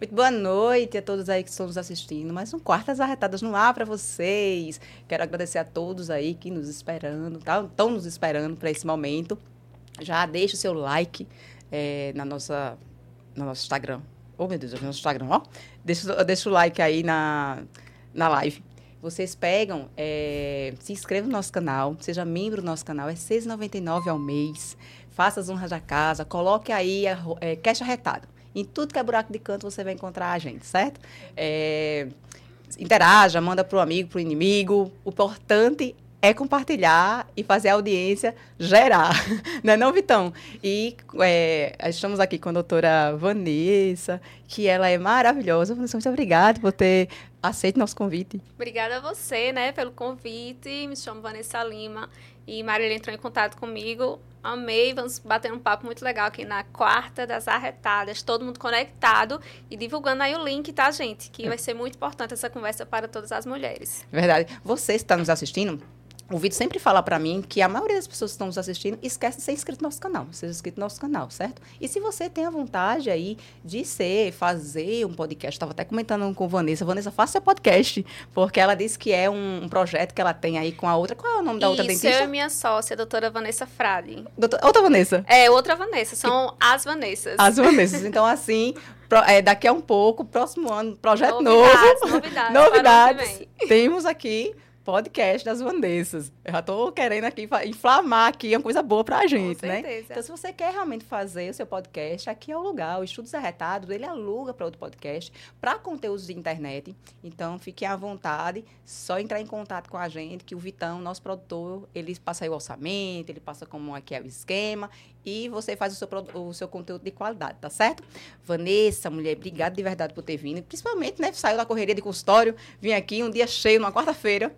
Muito boa noite a todos aí que estão nos assistindo. Mais um Quartas Arretadas no ar para vocês. Quero agradecer a todos aí que nos esperando, tá? Estão nos esperando para esse momento. Já deixa o seu like é, na nossa, no nosso Instagram. Oh, meu Deus, no nosso Instagram, ó. Deixa, deixa o like aí na, na live. Vocês pegam, é, se inscreva no nosso canal, seja membro do nosso canal, é R$ 6,99 ao mês. Faça as honras da casa, coloque aí a, é, cash arretado. Em tudo que é buraco de canto você vai encontrar a gente, certo? É, interaja, manda para o amigo, para o inimigo. O importante é compartilhar e fazer a audiência gerar, não é não, Vitão? E é, estamos aqui com a doutora Vanessa, que ela é maravilhosa. Vanessa, muito obrigada por ter aceito nosso convite. Obrigada a você, né, pelo convite. Me chamo Vanessa Lima e Marília entrou em contato comigo Amei, vamos bater um papo muito legal aqui na quarta das arretadas, todo mundo conectado e divulgando aí o link, tá, gente? Que vai ser muito importante essa conversa para todas as mulheres. Verdade. Você está nos assistindo, o vídeo sempre fala para mim que a maioria das pessoas que estão nos assistindo esquece de ser inscrito no nosso canal, seja inscrito no nosso canal, certo? E se você tem a vontade aí de ser, fazer um podcast, estava até comentando com Vanessa, Vanessa, faça seu podcast, porque ela disse que é um, um, projeto que ela tem aí com a outra, qual é o nome da outra Isso, dentista? eu e minha sócia, a doutora Vanessa Frade. Doutor, outra Vanessa? É, outra Vanessa, são que... as Vanessas. As Vanessas, então assim, Pro, é, daqui a um pouco, próximo ano, projeto novidades, novo. Novidades, novidades. Temos aqui podcast das Vanessas. Eu já estou querendo aqui inflamar aqui uma coisa boa para a gente, né? Então, se você quer realmente fazer o seu podcast, aqui é o lugar. O Estudos Arretados, ele aluga para outro podcast, para conteúdos de internet. Então, fiquem à vontade, só entrar em contato com a gente, que o Vitão, nosso produtor, ele passa aí o orçamento, ele passa como é que é o esquema e você faz o seu, o seu conteúdo de qualidade, tá certo? Vanessa, mulher, obrigada de verdade por ter vindo. Principalmente, né? Saiu da correria de consultório, vim aqui um dia cheio, numa quarta-feira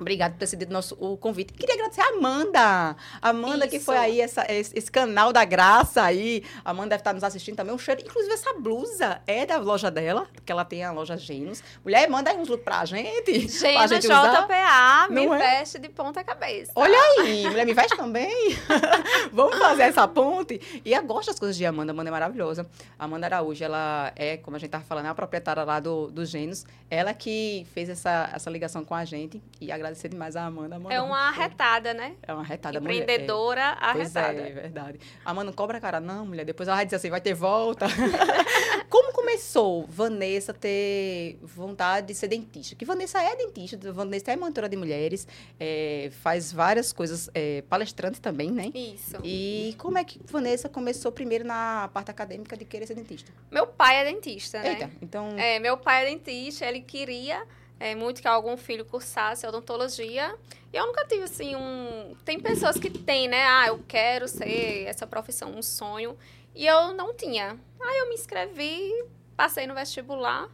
Obrigada por ter cedido nosso, o convite. Queria agradecer a Amanda. Amanda, Isso. que foi aí essa, esse, esse, canal da graça aí. A Amanda deve estar nos assistindo também. Um cheiro. Inclusive, essa blusa é da loja dela, porque ela tem a loja Gênios. Mulher, manda aí uns looks pra gente. Gente JPA, me é? veste de ponta cabeça. Olha aí, mulher, me veste também. Vamos fazer essa ponte. E eu gosto das coisas de Amanda. Amanda é maravilhosa. A Amanda Araújo, ela é, como a gente estava falando, é a proprietária lá do, do Gênios. Ela que fez essa, essa ligação com a gente e agradeço agradecer demais a Amanda. Amanda é uma arretada, né? É uma arretada. Empreendedora mulher, é. arretada. Pois é, é verdade. A Amanda não cobra cara, não, mulher. Depois ela vai dizer assim, vai ter volta. Como começou Vanessa ter vontade de ser dentista? Que Vanessa é dentista, Vanessa é mentora de mulheres, é, faz várias coisas, é, palestrante também, né? Isso. E como é que Vanessa começou primeiro na parte acadêmica de querer ser dentista? Meu pai é dentista, né? Eita, então... É, meu pai é dentista, ele queria é, muito que algum filho cursasse odontologia. E eu nunca tive, assim, um... Tem pessoas que têm, né? Ah, eu quero ser essa profissão, um sonho. E eu não tinha. Aí eu me inscrevi, passei no vestibular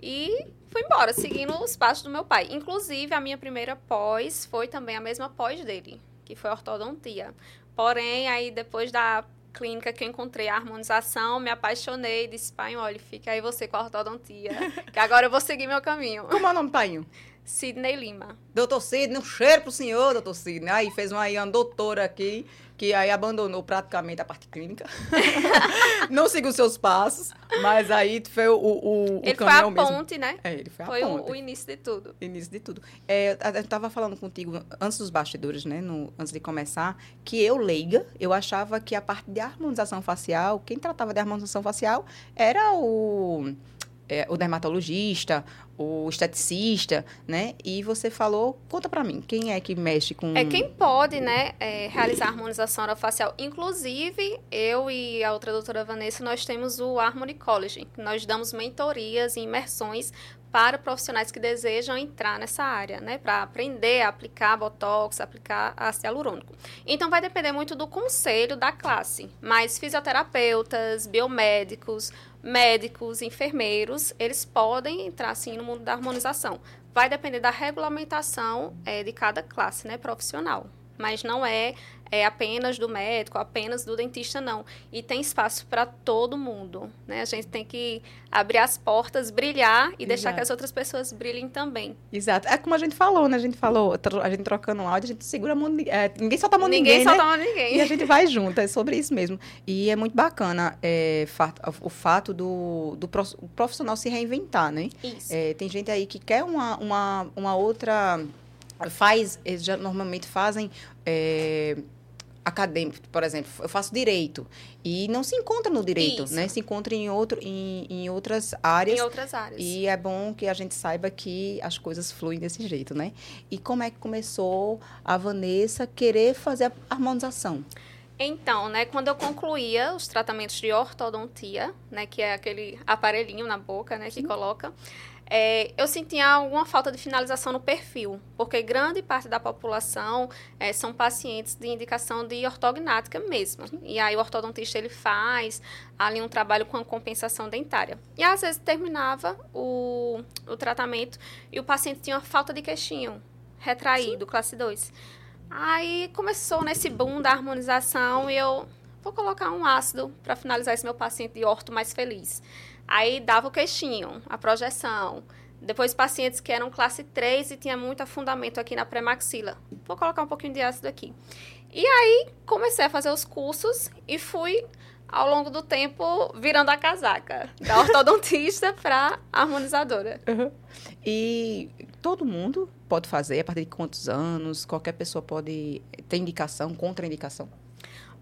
e fui embora, seguindo os passos do meu pai. Inclusive, a minha primeira pós foi também a mesma pós dele, que foi ortodontia. Porém, aí depois da clínica que eu encontrei a harmonização, me apaixonei, disse, pai, olha, fica aí você com a ortodontia, que agora eu vou seguir meu caminho. Como é o nome, pai? Sidney Lima. Doutor Sidney, um cheiro pro senhor, doutor Sidney. Aí fez uma, aí, uma doutora aqui, que aí abandonou praticamente a parte clínica. não seguiu seus passos, mas aí foi o, o, ele o caminho foi a ponte, né? É, ele foi, foi a ponte. O, o início de tudo. Início de tudo. É, eu estava falando contigo antes dos bastidores, né? No, antes de começar, que eu, leiga, eu achava que a parte de harmonização facial, quem tratava de harmonização facial era o é, o dermatologista, o esteticista, né? E você falou, conta para mim, quem é que mexe com... É quem pode, né, é, realizar a harmonização orofacial. Inclusive, eu e a outra doutora Vanessa, nós temos o Harmony College. Nós damos mentorias e imersões para profissionais que desejam entrar nessa área, né, para aprender a aplicar botox, aplicar ácido hialurônico. Então vai depender muito do conselho da classe, mas fisioterapeutas, biomédicos, médicos, enfermeiros, eles podem entrar sim no mundo da harmonização. Vai depender da regulamentação é, de cada classe, né, profissional, mas não é, é apenas do médico, apenas do dentista, não. E tem espaço para todo mundo, né? A gente tem que abrir as portas, brilhar e Exato. deixar que as outras pessoas brilhem também. Exato. É como a gente falou, né? A gente falou, a gente trocando um áudio, a gente segura a mão, é, ninguém solta a mão de ninguém. Ninguém solta né? a mão de ninguém. E a gente vai junto, é sobre isso mesmo. E é muito bacana é, o fato do, do profissional se reinventar, né? Isso. É, tem gente aí que quer uma, uma, uma outra faz, eles já normalmente fazem é, acadêmico, por exemplo, eu faço direito e não se encontra no direito, Isso. né? Se encontra em outro em, em outras áreas. Em outras áreas. E é bom que a gente saiba que as coisas fluem desse jeito, né? E como é que começou a Vanessa querer fazer a harmonização? Então, né, quando eu concluía os tratamentos de ortodontia, né, que é aquele aparelhinho na boca, né, que Sim. coloca, é, eu sentia alguma falta de finalização no perfil, porque grande parte da população é, são pacientes de indicação de ortognática mesmo. E aí o ortodontista ele faz ali um trabalho com a compensação dentária. E às vezes terminava o, o tratamento e o paciente tinha uma falta de queixinho retraído, Sim. classe 2. Aí começou nesse boom da harmonização e eu vou colocar um ácido para finalizar esse meu paciente de orto mais feliz. Aí dava o queixinho, a projeção. Depois pacientes que eram classe 3 e tinha muito afundamento aqui na pré-maxila. Vou colocar um pouquinho de ácido aqui. E aí comecei a fazer os cursos e fui ao longo do tempo virando a casaca da ortodontista para harmonizadora. Uhum. E todo mundo pode fazer a partir de quantos anos? Qualquer pessoa pode ter indicação, contraindicação?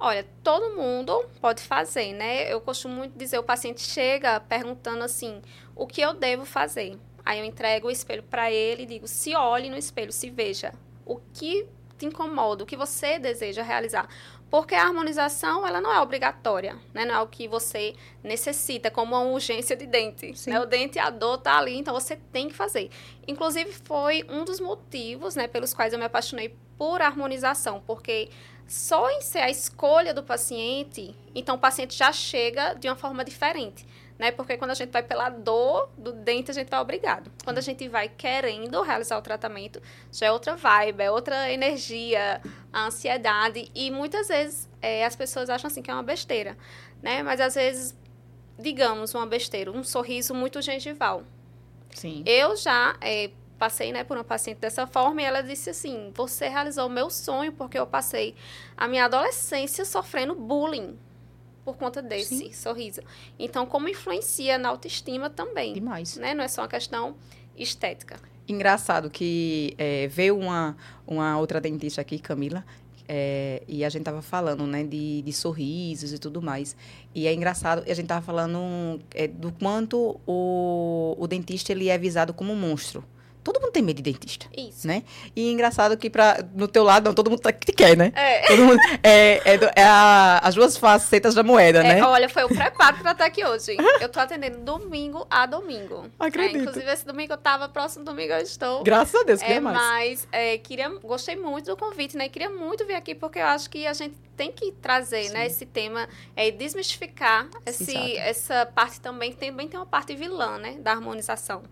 Olha, todo mundo pode fazer, né? Eu costumo muito dizer, o paciente chega perguntando assim, o que eu devo fazer? Aí eu entrego o espelho para ele e digo, se olhe no espelho, se veja. O que te incomoda, o que você deseja realizar. Porque a harmonização, ela não é obrigatória, né? Não é o que você necessita, como uma urgência de dente. Né? O dente, a dor tá ali, então você tem que fazer. Inclusive, foi um dos motivos, né, pelos quais eu me apaixonei por harmonização, porque só em ser a escolha do paciente, então o paciente já chega de uma forma diferente. Né? Porque quando a gente vai pela dor do dente, a gente vai obrigado. Quando a gente vai querendo realizar o tratamento, já é outra vibe, é outra energia, a ansiedade. E muitas vezes é, as pessoas acham assim que é uma besteira, né? Mas às vezes, digamos, uma besteira, um sorriso muito gengival. Sim. Eu já é, passei né, por uma paciente dessa forma e ela disse assim: Você realizou o meu sonho porque eu passei a minha adolescência sofrendo bullying por conta desse Sim. sorriso. Então, como influencia na autoestima também. Demais. Né? Não é só uma questão estética. Engraçado que é, veio uma, uma outra dentista aqui, Camila, é, e a gente tava falando, né, de, de, sorrisos e tudo mais. E é engraçado, a gente tava falando é, do quanto o, o dentista ele é visado como um monstro. Todo mundo tem medo de dentista. Isso. Né? E é engraçado que pra, no teu lado, não, todo mundo tá, te quer, né? É. Todo mundo, é, é, é a, as duas facetas da moeda, é, né? Olha, foi o preparo pra estar aqui hoje. Eu tô atendendo domingo a domingo. É, Acredito. inclusive, esse domingo eu tava, próximo domingo eu estou. Graças a Deus, queria é, mais. Mas é, queria, gostei muito do convite, né? Queria muito vir aqui, porque eu acho que a gente tem que trazer, Sim. né, esse tema, é, desmistificar esse, essa parte também, também tem uma parte vilã, né, da harmonização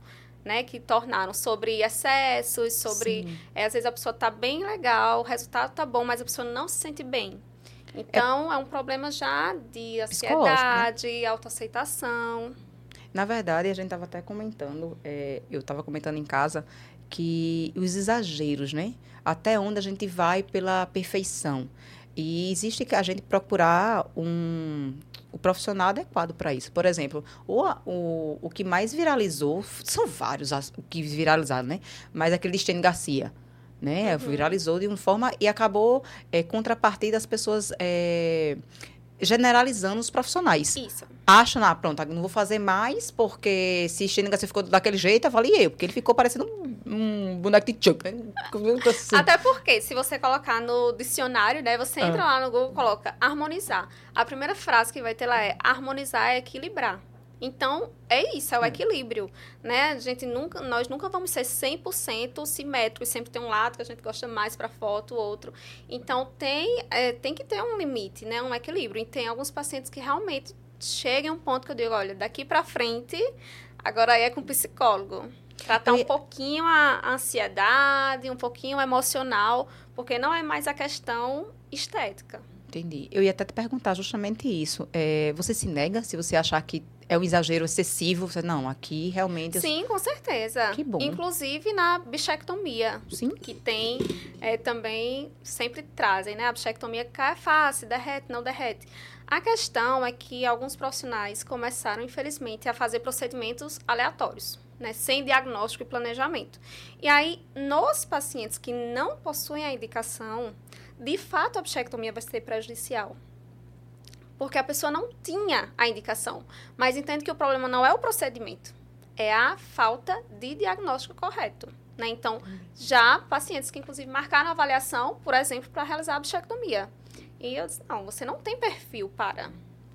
né, que tornaram sobre excessos, sobre é, às vezes a pessoa está bem legal, o resultado está bom, mas a pessoa não se sente bem. Então é, é um problema já de né? ansiedade, né? autoaceitação. Na verdade, a gente estava até comentando, é, eu estava comentando em casa que os exageros, né? Até onde a gente vai pela perfeição. E existe que a gente procurar um, o profissional adequado para isso. Por exemplo, o, o, o que mais viralizou, são vários que viralizaram, né? Mas aquele de Stênio Garcia, né? Uhum. Viralizou de uma forma e acabou é, contrapartida das pessoas... É, generalizando os profissionais. Isso. Acham, ah, pronto, não vou fazer mais, porque se Stênio Garcia ficou daquele jeito, eu, porque ele ficou parecendo um, um boneco de Chuck. Assim. Até porque, se você colocar no dicionário, né, você entra ah. lá no Google coloca harmonizar. A primeira frase que vai ter lá é harmonizar é equilibrar. Então, é isso, é o hum. equilíbrio, né? A gente nunca, nós nunca vamos ser 100% simétricos, sempre tem um lado que a gente gosta mais para foto, o outro. Então, tem, é, tem que ter um limite, né? Um equilíbrio. E tem alguns pacientes que realmente chegam a um ponto que eu digo, olha, daqui para frente, agora é com o psicólogo. Tratar um pouquinho a ansiedade, um pouquinho o emocional, porque não é mais a questão estética. Entendi. Eu ia até te perguntar justamente isso. É, você se nega se você achar que é um exagero excessivo? Você, não, aqui realmente... eu- Sim, com certeza. Que bom. Inclusive na bichectomia, Sim? que tem é, também, sempre trazem, né? A bichectomia cai fácil, derrete, não derrete. A questão é que alguns profissionais começaram, infelizmente, a fazer procedimentos aleatórios, né? Sem diagnóstico e planejamento. E aí, nos pacientes que não possuem a indicação, de fato a bichectomia vai ser prejudicial. Porque a pessoa não tinha a indicação, mas entende que o problema não é o procedimento, é a falta de diagnóstico correto. Né? Então, já pacientes que, inclusive, marcaram a avaliação, por exemplo, para realizar a bichectomia. E eu disse, não, você não tem perfil para.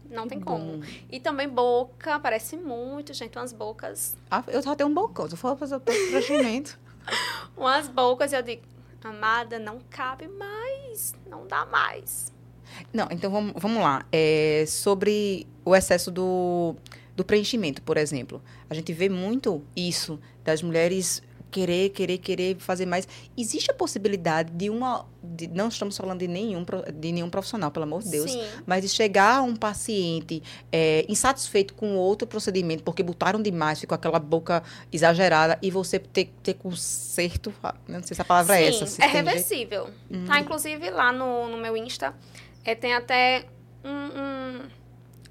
Não tem como. E também boca, parece muito, gente, umas bocas. Ah, eu só tenho um bocão. Se for fazer o procedimento... Umas bocas, eu digo, amada, não cabe mais, não dá mais. Não, então vamos, vamos lá. É, sobre o excesso do, do preenchimento, por exemplo. A gente vê muito isso das mulheres querer, querer, querer fazer mais. Existe a possibilidade de uma. de- não estamos falando de nenhum, de nenhum profissional, pelo amor de Deus. Sim. Mas de chegar a um paciente é, insatisfeito com outro procedimento, porque botaram demais, ficou aquela boca exagerada, e você ter, ter conserto. ah, Não sei se a palavra é essa. Sim, é tem jeito. reversível. Tá, inclusive, lá no, no meu Insta, é, tem até um- um-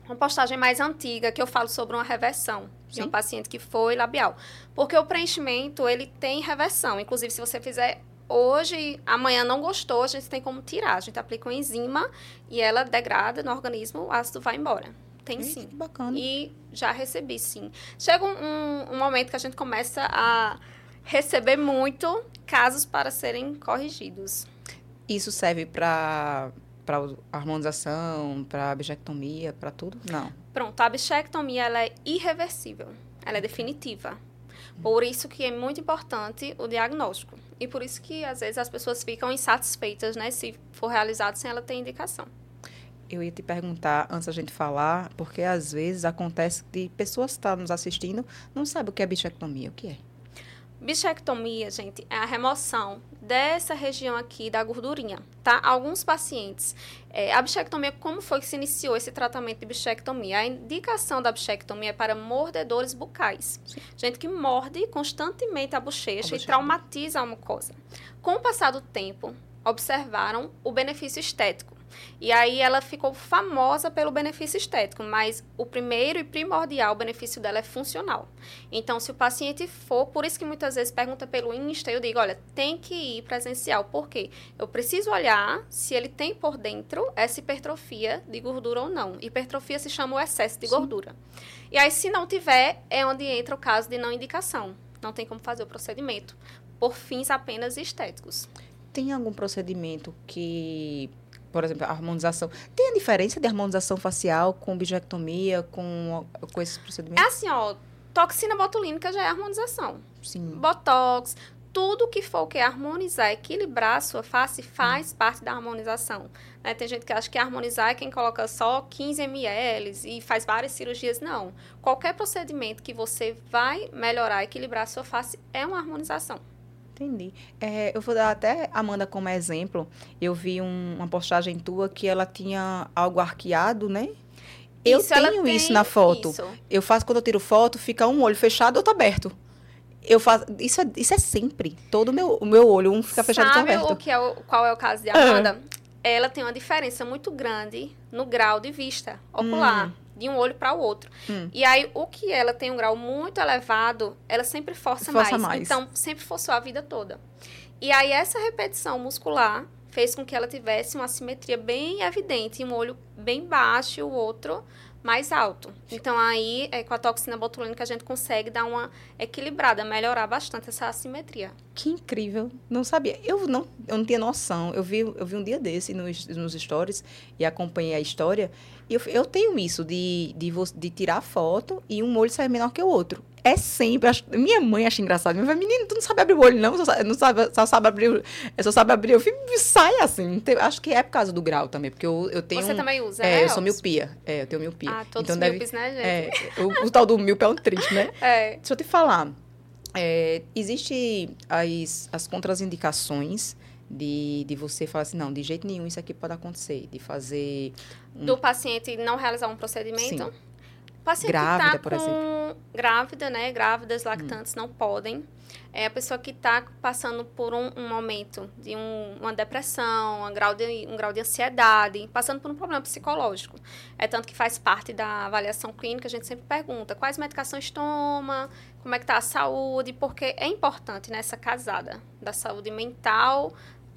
uma postagem mais antiga que eu falo sobre uma reversão de um Sim. paciente que foi labial. Porque o preenchimento, ele tem reversão. Inclusive, se você fizer hoje, amanhã não gostou, a gente tem como tirar. A gente aplica uma enzima e ela degrada no organismo, o ácido vai embora. Tem Eita, sim. que bacana. E já recebi, sim. Chega um, um- um momento que a gente começa a receber muito casos para serem corrigidos. Isso serve para para harmonização, para bichectomia, para tudo? Não. Pronto, a bichectomia ela é irreversível, ela é definitiva. Por isso que é muito importante o diagnóstico. E por isso que às vezes as pessoas ficam insatisfeitas, né, se for realizado sem ela ter indicação. Eu ia te perguntar antes da gente falar, porque às vezes acontece de pessoas que estão nos assistindo não sabem o que é bichectomia. O que é? Bichectomia, gente, é a remoção dessa região aqui da gordurinha, tá? Alguns pacientes, é, a bichectomia, como foi que se iniciou esse tratamento de bichectomia? A indicação da bichectomia é para mordedores bucais. Gente que morde constantemente a bochecha, A bochecha. e traumatiza a mucosa. Com o passar do tempo, observaram o benefício estético. E aí ela ficou famosa pelo benefício estético, mas o primeiro e primordial benefício dela é funcional. Então, se o paciente for, por isso que muitas vezes pergunta pelo Insta, eu digo, olha, tem que ir presencial. Por quê? Eu preciso olhar se ele tem por dentro essa hipertrofia de gordura ou não. Hipertrofia se chama o excesso de Sim. gordura. E aí, se não tiver, é onde entra o caso de não indicação. Não tem como fazer o procedimento. Por fins apenas estéticos. Tem algum procedimento que, por exemplo, a harmonização. Tem a diferença de harmonização facial com bichectomia, com, com esses É procedimentos? assim, ó, toxina botulínica já é harmonização. Sim. Botox, tudo que for que harmonizar, equilibrar a sua face faz parte da harmonização. né? Tem gente que acha que harmonizar é quem coloca só 15 ml e faz várias cirurgias. Não. Qualquer procedimento que você vai melhorar, equilibrar a sua face é uma harmonização. Entendi. É, eu vou dar até a Amanda como exemplo. Eu vi um- uma postagem tua que ela tinha algo arqueado, né? Eu Isso, tenho isso na foto. isso. Eu faço quando eu tiro foto, fica um olho fechado, outro aberto. Eu faço. Isso é, isso é sempre. Todo o meu, o meu olho, um fica fechado e outro Sabe aberto. o que é o, qual é o caso de Amanda? Ela tem uma diferença muito grande no grau de vista ocular, de um olho para o outro. Hum. E aí, o que ela tem um grau muito elevado, ela sempre força, Força mais. mais. Então, sempre forçou a vida toda. E aí, essa repetição muscular fez com que ela tivesse uma simetria bem evidente, um olho bem baixo e o outro mais alto. Então, aí, é, com a toxina botulínica, a gente consegue dar uma equilibrada, melhorar bastante essa assimetria. Que incrível. Não sabia. Eu não, eu não tinha noção. Eu vi, eu vi um dia desse nos, nos stories e acompanhei a história. E eu, eu tenho isso de, de, de tirar foto e um olho sair menor que o outro. É sempre. acho- minha mãe acha engraçado. Minha mãe menino, tu não sabe abrir o olho, não? Só, não sabe, só sabe abrir. Só sabe abrir. Eu fico, sai assim. Tem- acho que é por causa do grau também, porque eu, eu tenho. Você um- também usa, É, né, eu sou miopia. É, eu tenho miopia. Ah, todos então deve, míopes, né, gente? é, o, o tal do míope é um triste, né? É. Deixa eu te falar. É, existe as, as contraindicações de, de você falar assim, não, de jeito nenhum isso aqui pode acontecer. De fazer. Um... Do paciente não realizar um procedimento? Sim. Paciente Grávida, tá por com... exemplo. Grávida, né? Grávidas, lactantes não podem. É a pessoa que está passando por um, um momento de um, uma depressão, um grau, de, um grau de ansiedade, passando por um problema psicológico. É tanto que faz parte da avaliação clínica, a gente sempre pergunta quais medicações toma, como é que está a saúde, porque é importante nessa casada da saúde mental,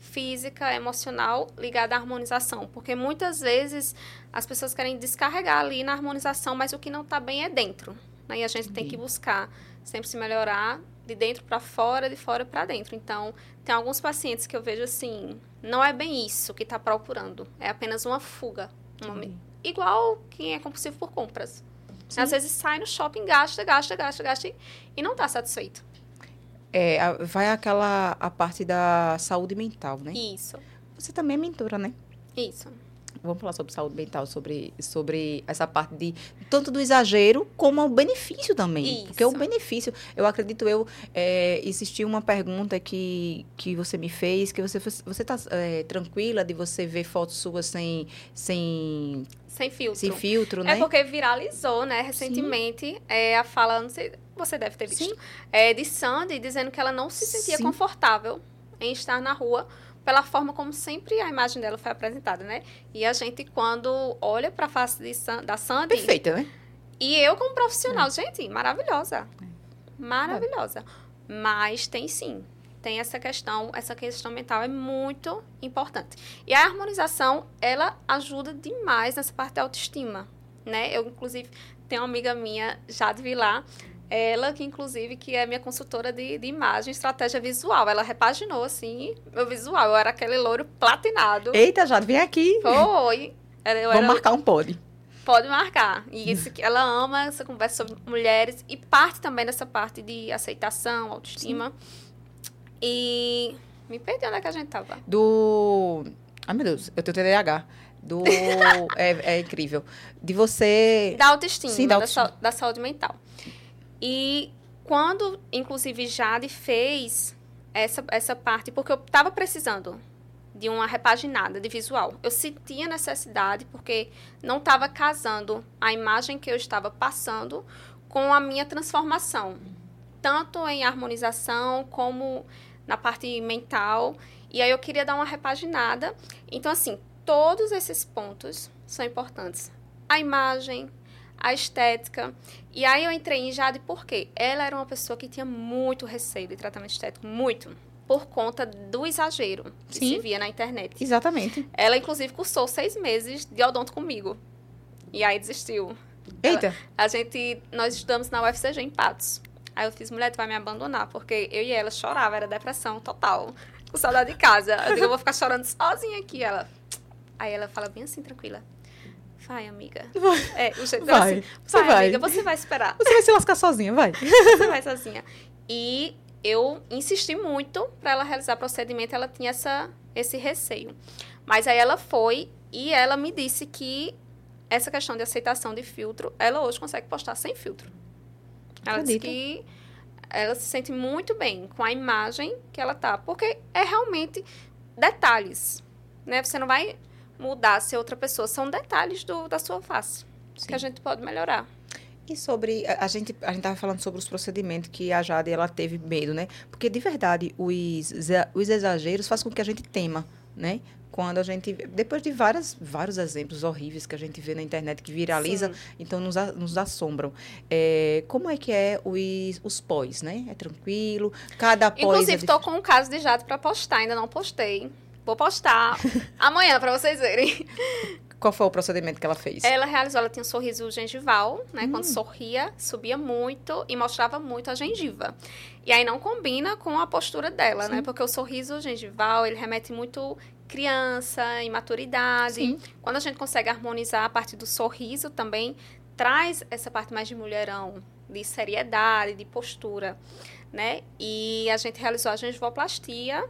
física, emocional ligada à harmonização, porque muitas vezes as pessoas querem descarregar ali na harmonização, mas o que não está bem é dentro. Né? E a gente tem que buscar sempre se melhorar de dentro para fora, de fora para dentro. Então, tem alguns pacientes que eu vejo assim, não é bem isso que está procurando, é apenas uma fuga. Uma... Igual quem é compulsivo por compras. Sim. Às vezes sai no shopping, gasta, gasta, gasta, gasta e não está satisfeito. É, a- vai aquela a parte da saúde mental, né? Isso, Você também é mentora, né? isso. Vamos falar sobre saúde mental, sobre, sobre essa parte de tanto do exagero como o benefício também. Porque o Isso. benefício, eu acredito eu, é, existiu uma pergunta que, que você me fez, que você você está tranquila de você ver fotos suas sem, sem, Sem filtro. sem filtro, né? É porque viralizou, né, recentemente, é, a fala, não sei, você deve ter visto, é, de Sandy dizendo que ela não se sentia Sim. confortável em estar na rua pela forma como sempre a imagem dela foi apresentada, né? E a gente, quando olha para a face San- da Sandy, Perfeita, né? e eu como É. profissional, gente, maravilhosa. Maravilhosa. Mas tem sim. Tem essa questão, essa questão mental é muito importante. E a harmonização, ela ajuda demais nessa parte da autoestima, né? Eu, inclusive, tenho uma amiga minha, Jade Vilar, ela que, inclusive, que é minha consultora de, de imagem, estratégia visual. Ela repaginou, assim, meu visual. Eu era aquele louro platinado. Eita, Jade, vem aqui. Foi. Eu Vamos era marcar um pod. Pode marcar. E isso, que ela ama essa conversa sobre mulheres e parte também dessa parte de aceitação, autoestima. E me perdi onde é que a gente tava. Do. Ai, meu Deus, eu tenho TDAH. Do. é, é incrível. De você. Da autoestima, Sim, da da, autoestima. sa- da saúde mental. E quando, inclusive, Jade fez essa, essa parte, porque eu estava precisando de uma repaginada de visual. Eu sentia necessidade, porque não estava casando a imagem que eu estava passando com a minha transformação. Tanto em harmonização como na parte mental. E aí eu queria dar uma repaginada. Então, assim, todos esses pontos são importantes. A imagem, a estética. E aí eu entrei em Jade porque ela era uma pessoa que tinha muito receio de tratamento estético, muito. Por conta do exagero que Sim. se via na internet. Exatamente. Ela, inclusive, cursou seis meses de odonto comigo. E aí desistiu. Eita. A gente, nós estudamos na UFCG em Patos. Aí eu fiz, mulher, tu vai me abandonar, porque eu e ela chorava, era depressão total, com saudade de casa. Eu digo, eu vou ficar chorando sozinha aqui. Ela, aí ela fala bem assim, tranquila. Vai, amiga. É, o jeito Vai. assim, Você vai, vai. amiga, você vai esperar. Você vai se lascar sozinha, vai. Você vai sozinha. E eu insisti muito para ela realizar procedimento, ela tinha essa, esse receio. Mas aí ela foi e ela me disse que essa questão de aceitação de filtro, ela hoje consegue postar sem filtro. Ela disse Acredito. que ela se sente muito bem com a imagem que ela tá, porque é realmente detalhes, né? Você não vai mudar ser outra pessoa, são detalhes do, da sua face Sim. que a gente pode melhorar. E sobre a a gente a gente tava falando sobre os procedimentos que a Jade ela teve medo, né? Porque de verdade os os exageros fazem com que a gente tema, né? Quando a gente depois de várias vários exemplos horríveis que a gente vê na internet que viraliza, Sim. então nos, a- nos assombram. É, como é que é os, os pós, né? É tranquilo? Cada pós é Inclusive, dif- tô com um caso de jato pra postar, ainda não postei. Vou postar amanhã pra vocês verem. Qual foi o procedimento que ela fez? Ela realizou, ela tinha um sorriso gengival, né? Hum. Quando sorria, subia muito e mostrava muito a gengiva. E aí não combina com a postura dela, né? Sim. Porque o sorriso gengival, ele remete muito criança, imaturidade. Sim. Quando a gente consegue harmonizar a parte do sorriso também, traz essa parte mais de mulherão, de seriedade, de postura, né? E a gente realizou a gengivoplastia.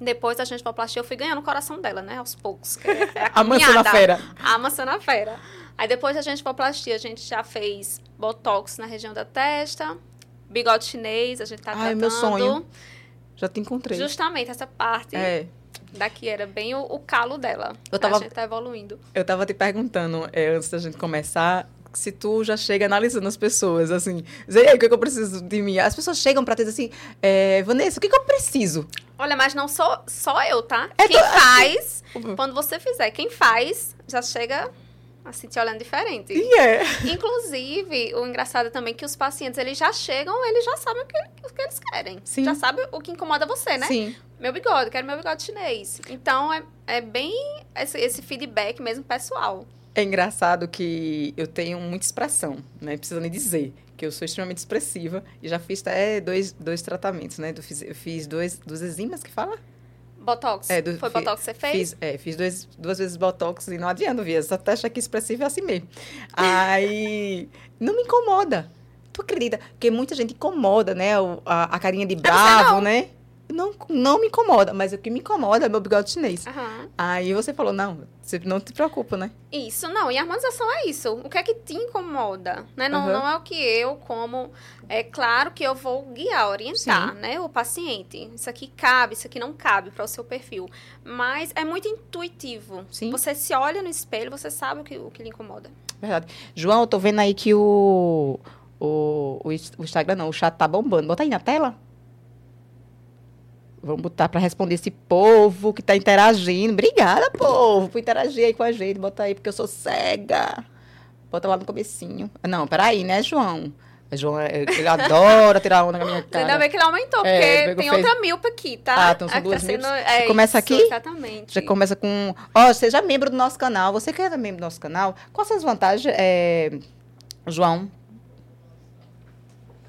Depois da gengivoplastia, eu fui ganhando o coração dela, né? Aos poucos. é a A maçã na fera. A maçã na fera. Aí depois da gengivoplastia, a gente já fez botox na região da testa, bigode chinês, a gente tá Ai, tratando. meu sonho. Já te encontrei. Justamente essa parte É. daqui era bem o, o calo dela. Eu tava- A gente tá evoluindo. Eu tava te perguntando, é, antes da gente começar, se tu já chega analisando as pessoas, assim, dizer, "E aí, o que, é que eu preciso de mim? As pessoas chegam pra te dizer assim, é, Vanessa, o que, que eu preciso? Olha, mas não sou só eu, tá? É quem to- faz, quando você fizer, quem faz, já chega assim te olhando diferente. E é. Inclusive, o engraçado também é que os pacientes, eles já chegam, eles já sabem o que, o que eles querem. Sim. Já sabem o que incomoda você, né? Sim. Meu bigode, quero meu bigode chinês. Então, é, é bem esse, esse feedback mesmo pessoal. É engraçado que eu tenho muita expressão, né? Precisa nem dizer que eu sou extremamente expressiva e já fiz até dois, dois tratamentos, né? Eu fiz, eu fiz dois, duas enzimas que fala? Botox. É, do- Foi fi- Botox que você fez? Fiz, é, fiz dois, duas vezes Botox e não adianta, via. Essa taxa aqui expressiva é assim mesmo. Aí, não me incomoda. Tu acredita? Porque muita gente incomoda, né? o- a, a carinha de bravo, não. né? Não, não me incomoda, mas o que me incomoda é meu bigode chinês. Aham. Aí você falou, não, você não te preocupa, né? Isso, não. E a harmonização é isso. O que é que te incomoda? Né? Não, Aham. não é o que eu, como. É claro que eu vou guiar, orientar, Sim. né? O paciente. Isso aqui cabe, isso aqui não cabe para o seu perfil. Mas é muito intuitivo. Sim. Você se olha no espelho, você sabe o que, o que lhe incomoda. Verdade. João, eu tô vendo aí que o, o, o Instagram não, o chat tá bombando. Bota aí na tela. Vamos botar para responder esse povo que tá interagindo. Obrigada, povo, por interagir aí com a gente. Bota aí, porque eu sou cega. Bota lá no comecinho. Não, peraí, né, João? O João, é- ele adora tirar onda com a minha Ainda cara. bem que ele aumentou, É, porque pegou, tem fez- outra milpa aqui, tá? Ah, então são Aqui duas tá sendo- é, Começa isso, aqui? Exatamente. Já começa com. Ó, seja membro do nosso canal. Você que é membro do nosso canal, quais são as vantagens, é, João?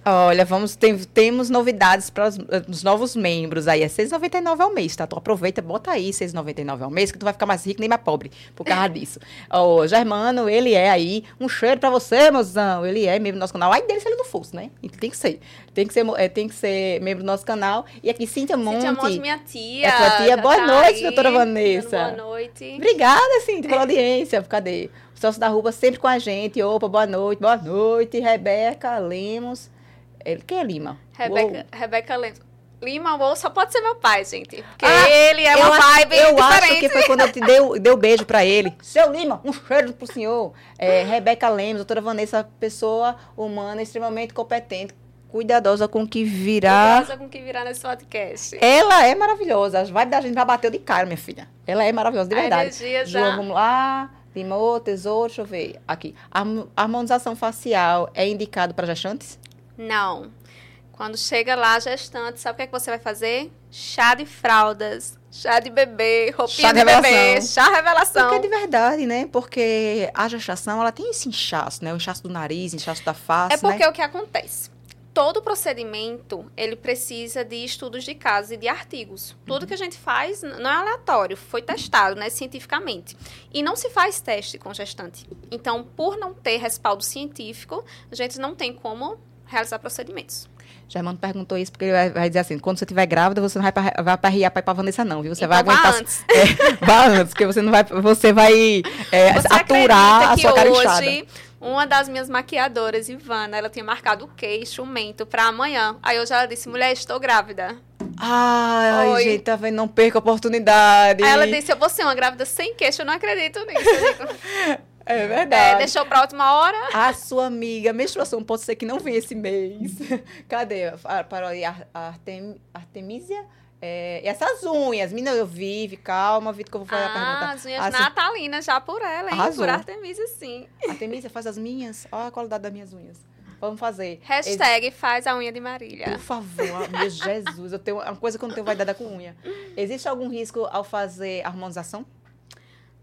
Olha, vamos, tem- temos novidades para os, os novos membros aí. É R$ 6,99 ao mês, tá? Tu aproveita, bota aí R$ 6,99 ao mês, que tu vai ficar mais rico nem mais pobre por causa disso. Ó, Germano, ele é aí. Um cheiro pra você, mozão. Ele é membro do nosso canal. Ai dele se ele não fosse, né? Então tem que ser. Tem que ser, é, tem que ser membro do nosso canal. E aqui, Cíntia Monte. Cíntia Monte, minha tia. É tua tia. já Boa tá noite, aí, doutora Vanessa. Boa noite. Obrigada, Cintia, pela audiência. Cadê? O Celso da Ruba sempre com a gente. Opa, boa noite. Boa noite, Rebeca Lemos. Ele, quem é Lima? Rebeca, Rebeca Lemos. Lima ou só pode ser meu pai, gente. Porque Ah, ele é uma acho- vibe Eu diferente. acho que foi quando eu te dei, o- dei beijo pra ele. Seu Lima, um cheiro pro senhor. É, Rebeca Lemos, doutora Vanessa, pessoa humana extremamente competente, cuidadosa com o que virá. Curiosa com o que virá nesse podcast. Ela é maravilhosa. As vibes da gente já bateu de cara, minha filha. Ela é maravilhosa, de verdade. energia já- João, vamos lá. Limou, tesouro, deixa eu ver. Aqui. Harmo- Harmonização facial é indicado para gestantes? Não. Quando chega lá, a gestante, sabe o que, é que você vai fazer? Chá de fraldas, chá de bebê, roupinha Chá de de, bebê, chá revelação. Porque é de verdade, né? Porque a gestação, ela tem esse inchaço, né? O inchaço do nariz, inchaço da face, É porque né? o que acontece? Todo procedimento, ele precisa de estudos de caso e de artigos. Tudo que a gente faz não é aleatório, foi testado, né, cientificamente. E não se faz teste com gestante. Então, por não ter respaldo científico, a gente não tem como realizar procedimentos. Germano perguntou isso porque ele vai, vai dizer assim, quando você estiver grávida, você não vai pra, vai pra riar pra ir pra Vanessa não, viu? Você vai Então, vá aguentar... antes. É, vá antes, porque você não vai... Você vai é, Você aturar a sua cara inchada. hoje uma das minhas maquiadoras, Ivana, ela tinha marcado o queixo, o mento pra amanhã. Aí hoje ela disse, mulher, estou grávida. Ai, Oi. gente, tá vendo? Não perca a oportunidade. Aí ela disse, eu vou ser uma grávida sem queixo, eu não acredito nisso. É É, verdade. deixou pra última hora. A sua amiga, menstruação pode ser que não venha esse mês. Cadê? A- Para aí, a- a Artem, Artemisia? É, e essas unhas, menina, eu vi, vi, calma, vi que eu vou fazer a Ah, pergunta. as unhas Ah, sim. natalinas já por ela, hein? Arrasou. Por Artemisia, sim. Artemisia, faz as minhas. Olha a qualidade das minhas unhas. Vamos fazer. Hashtag faz a unha de Marília. Por favor, meu Jesus, eu tenho uma coisa que eu não tenho vaidade é com unha. Existe algum risco ao fazer harmonização?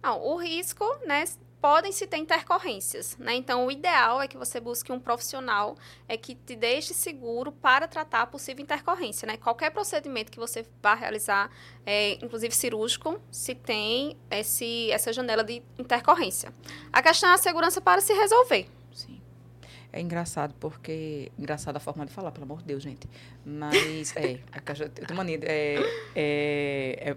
Não, o risco, né? Podem se ter intercorrências, né? Então, o ideal é que você busque um profissional é que te deixe seguro para tratar a possível intercorrência, né? Qualquer procedimento que você vá realizar, é, inclusive cirúrgico, se tem esse, essa janela de intercorrência. A questão é a segurança para se resolver. Sim. É engraçado, porque. Engraçado a forma de falar, pelo amor de Deus, gente. Mas, é. é que Eu tenho mania. É, é, é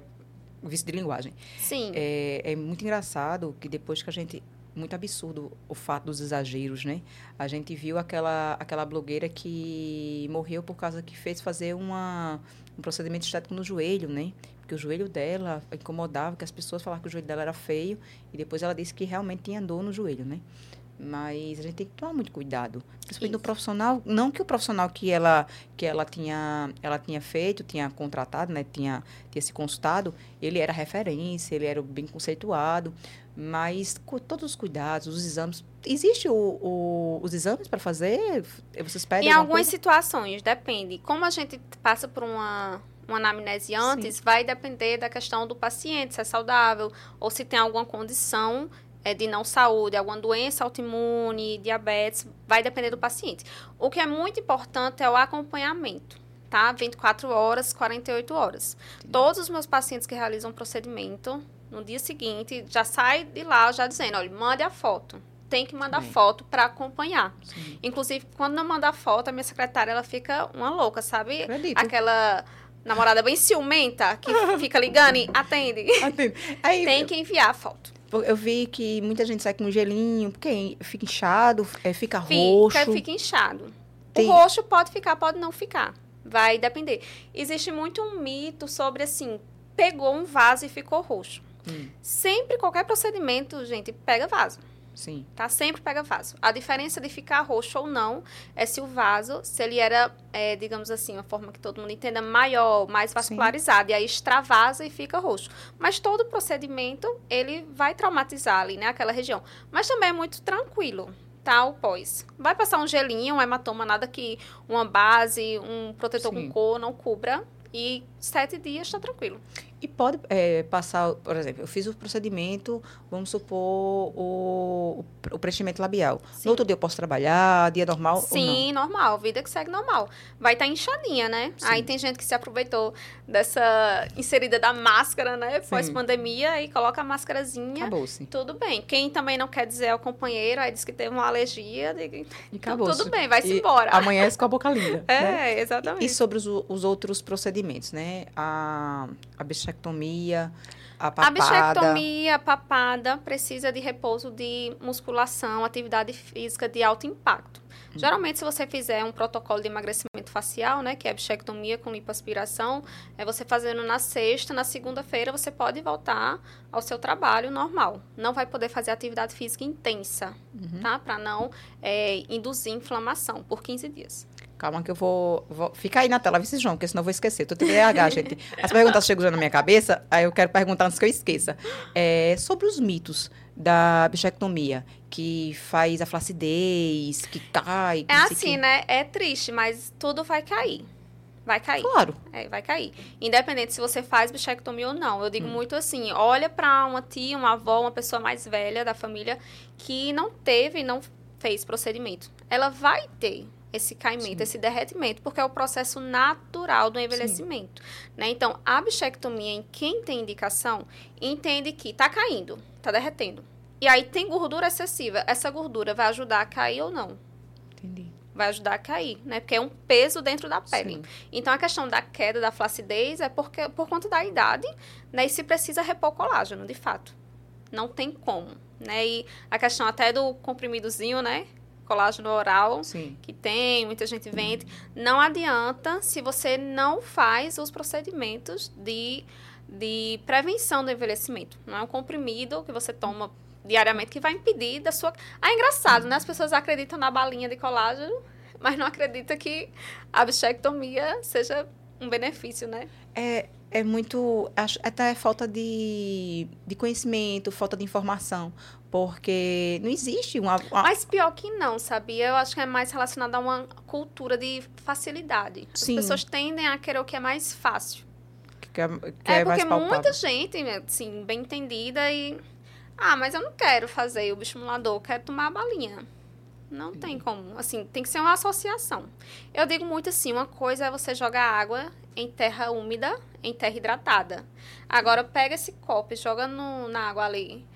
vício de linguagem. Sim. É, é muito engraçado que depois que a gente muito absurdo o fato dos exageros, né? A gente viu aquela, aquela blogueira que morreu por causa que fez fazer uma, um procedimento estético no joelho, né? Porque o joelho dela incomodava, que as pessoas falavam que o joelho dela era feio, e depois ela disse que realmente tinha dor no joelho, né? Mas a gente tem que tomar muito cuidado. Principalmente no profissional, não que o profissional que ela que ela tinha ela tinha feito, tinha contratado, né, tinha tinha se consultado, ele era referência, ele era bem conceituado, mas com todos os cuidados, os exames, existe o, o os exames para fazer? Vocês pedem Em algumas coisa? situações, depende. Como a gente passa por uma uma anamnese antes, Sim. vai depender da questão do paciente, se é saudável ou se tem alguma condição é, de não saúde, alguma doença autoimune, diabetes, vai depender do paciente. O que é muito importante é o acompanhamento, tá? 24 horas, 48 horas. Sim. Todos os meus pacientes que realizam procedimento, no dia seguinte, já sai de lá já dizendo, olha, mande a foto. Tem que mandar Sim. foto para acompanhar. Sim. Inclusive, quando não manda foto, a minha secretária, ela fica uma louca, sabe? Acredito. Aquela namorada bem ciumenta que fica ligando e atende. Atende. Aí, Tem que enviar a foto. Eu vi que muita gente sai com gelinho, porque fica inchado, é, fica, fica roxo. Fica inchado. Tem... O roxo pode ficar, pode não ficar. Vai depender. Existe muito um mito sobre assim, pegou um vaso e ficou roxo. Hum. Sempre, qualquer procedimento, gente, pega vaso. Sim. Tá? Sempre pega vaso. A diferença de ficar roxo ou não é se o vaso, se ele era, é, digamos assim, uma forma que todo mundo entenda, maior, mais vascularizado, Sim. e aí extravasa e fica roxo. Mas todo procedimento, ele vai traumatizar ali, né, aquela região. Mas também é muito tranquilo tá o pós. Vai passar um gelinho, um hematoma, nada que uma base, um protetor Sim. com cor não cubra. E sete dias está tranquilo. E pode é, passar, por exemplo, eu fiz o procedimento, vamos supor, o, o preenchimento labial. Sim. No outro dia eu posso trabalhar, dia normal Sim, normal, vida que segue normal. Vai estar tá inchadinha, né? Sim. Aí tem gente que se aproveitou dessa inserida da máscara, né? Pós-pandemia, e coloca a máscarazinha. Acabou-se. Tudo bem. Quem também não quer dizer ao companheiro, aí diz que teve uma alergia. De... E acabou Tudo bem, vai-se embora. Amanhece com a boca linda. é, né? exatamente. E sobre os, os outros procedimentos, né? A, a bichectomia, a papada. A bichectomia, a papada, precisa de repouso de musculação, atividade física de alto impacto. Hum. Geralmente, se você fizer um protocolo de emagrecimento facial, né, que é a bichectomia com lipoaspiração, é você fazendo na sexta, na segunda-feira você pode voltar ao seu trabalho normal. Não vai poder fazer atividade física intensa, uhum. tá? Para não é, induzir inflamação por 15 dias. Calma que eu vou, vou... Fica aí na tela, vice João, porque senão eu vou esquecer. Tô TDAH, gente. As perguntas chegam já na minha cabeça, aí eu quero perguntar antes que eu esqueça. É, sobre os mitos da bichectomia, que faz a flacidez, que cai... é assim, que... né? É triste, mas tudo vai cair. Vai cair. Claro. É, vai cair. Independente se você faz bichectomia ou não. Eu digo hum. muito assim, olha para uma tia, uma avó, uma pessoa mais velha da família que não teve, não fez procedimento. Ela vai ter esse caimento, Sim. esse derretimento, porque é o processo natural do envelhecimento. Né? Então, a bichectomia, em quem tem indicação, entende que está caindo, está derretendo. E aí tem gordura excessiva. Essa gordura vai ajudar a cair ou não? Entendi. Vai ajudar a cair, né? Porque é um peso dentro da pele. Sim. Então, a questão da queda da flacidez é porque, por conta da idade, né? E se precisa repor colágeno, de fato. Não tem como, né? E a questão até do comprimidozinho, né? Colágeno oral Sim. que tem, muita gente vende. Não adianta se você não faz os procedimentos de, de prevenção do envelhecimento. Não é um comprimido que você toma diariamente que vai impedir da sua. Ah, é engraçado, né? As pessoas acreditam na balinha de colágeno, mas não acreditam que a bichectomia seja um benefício, né? É, é muito. Acho, até é falta de, de conhecimento, falta de informação. Porque não existe uma, uma, Mas pior que não, sabia? Eu acho que é mais relacionado a uma cultura de facilidade. As Sim. pessoas tendem a querer o que é mais fácil. Que é, que é, é porque muita gente, assim, bem entendida e. Ah, mas eu não quero fazer o bioestimulador, eu quero tomar a balinha. Não tem como. Assim, tem que ser uma associação. Eu digo muito assim: uma coisa é você jogar água em terra úmida, em terra hidratada. Agora, pega esse copo e joga no, na água ali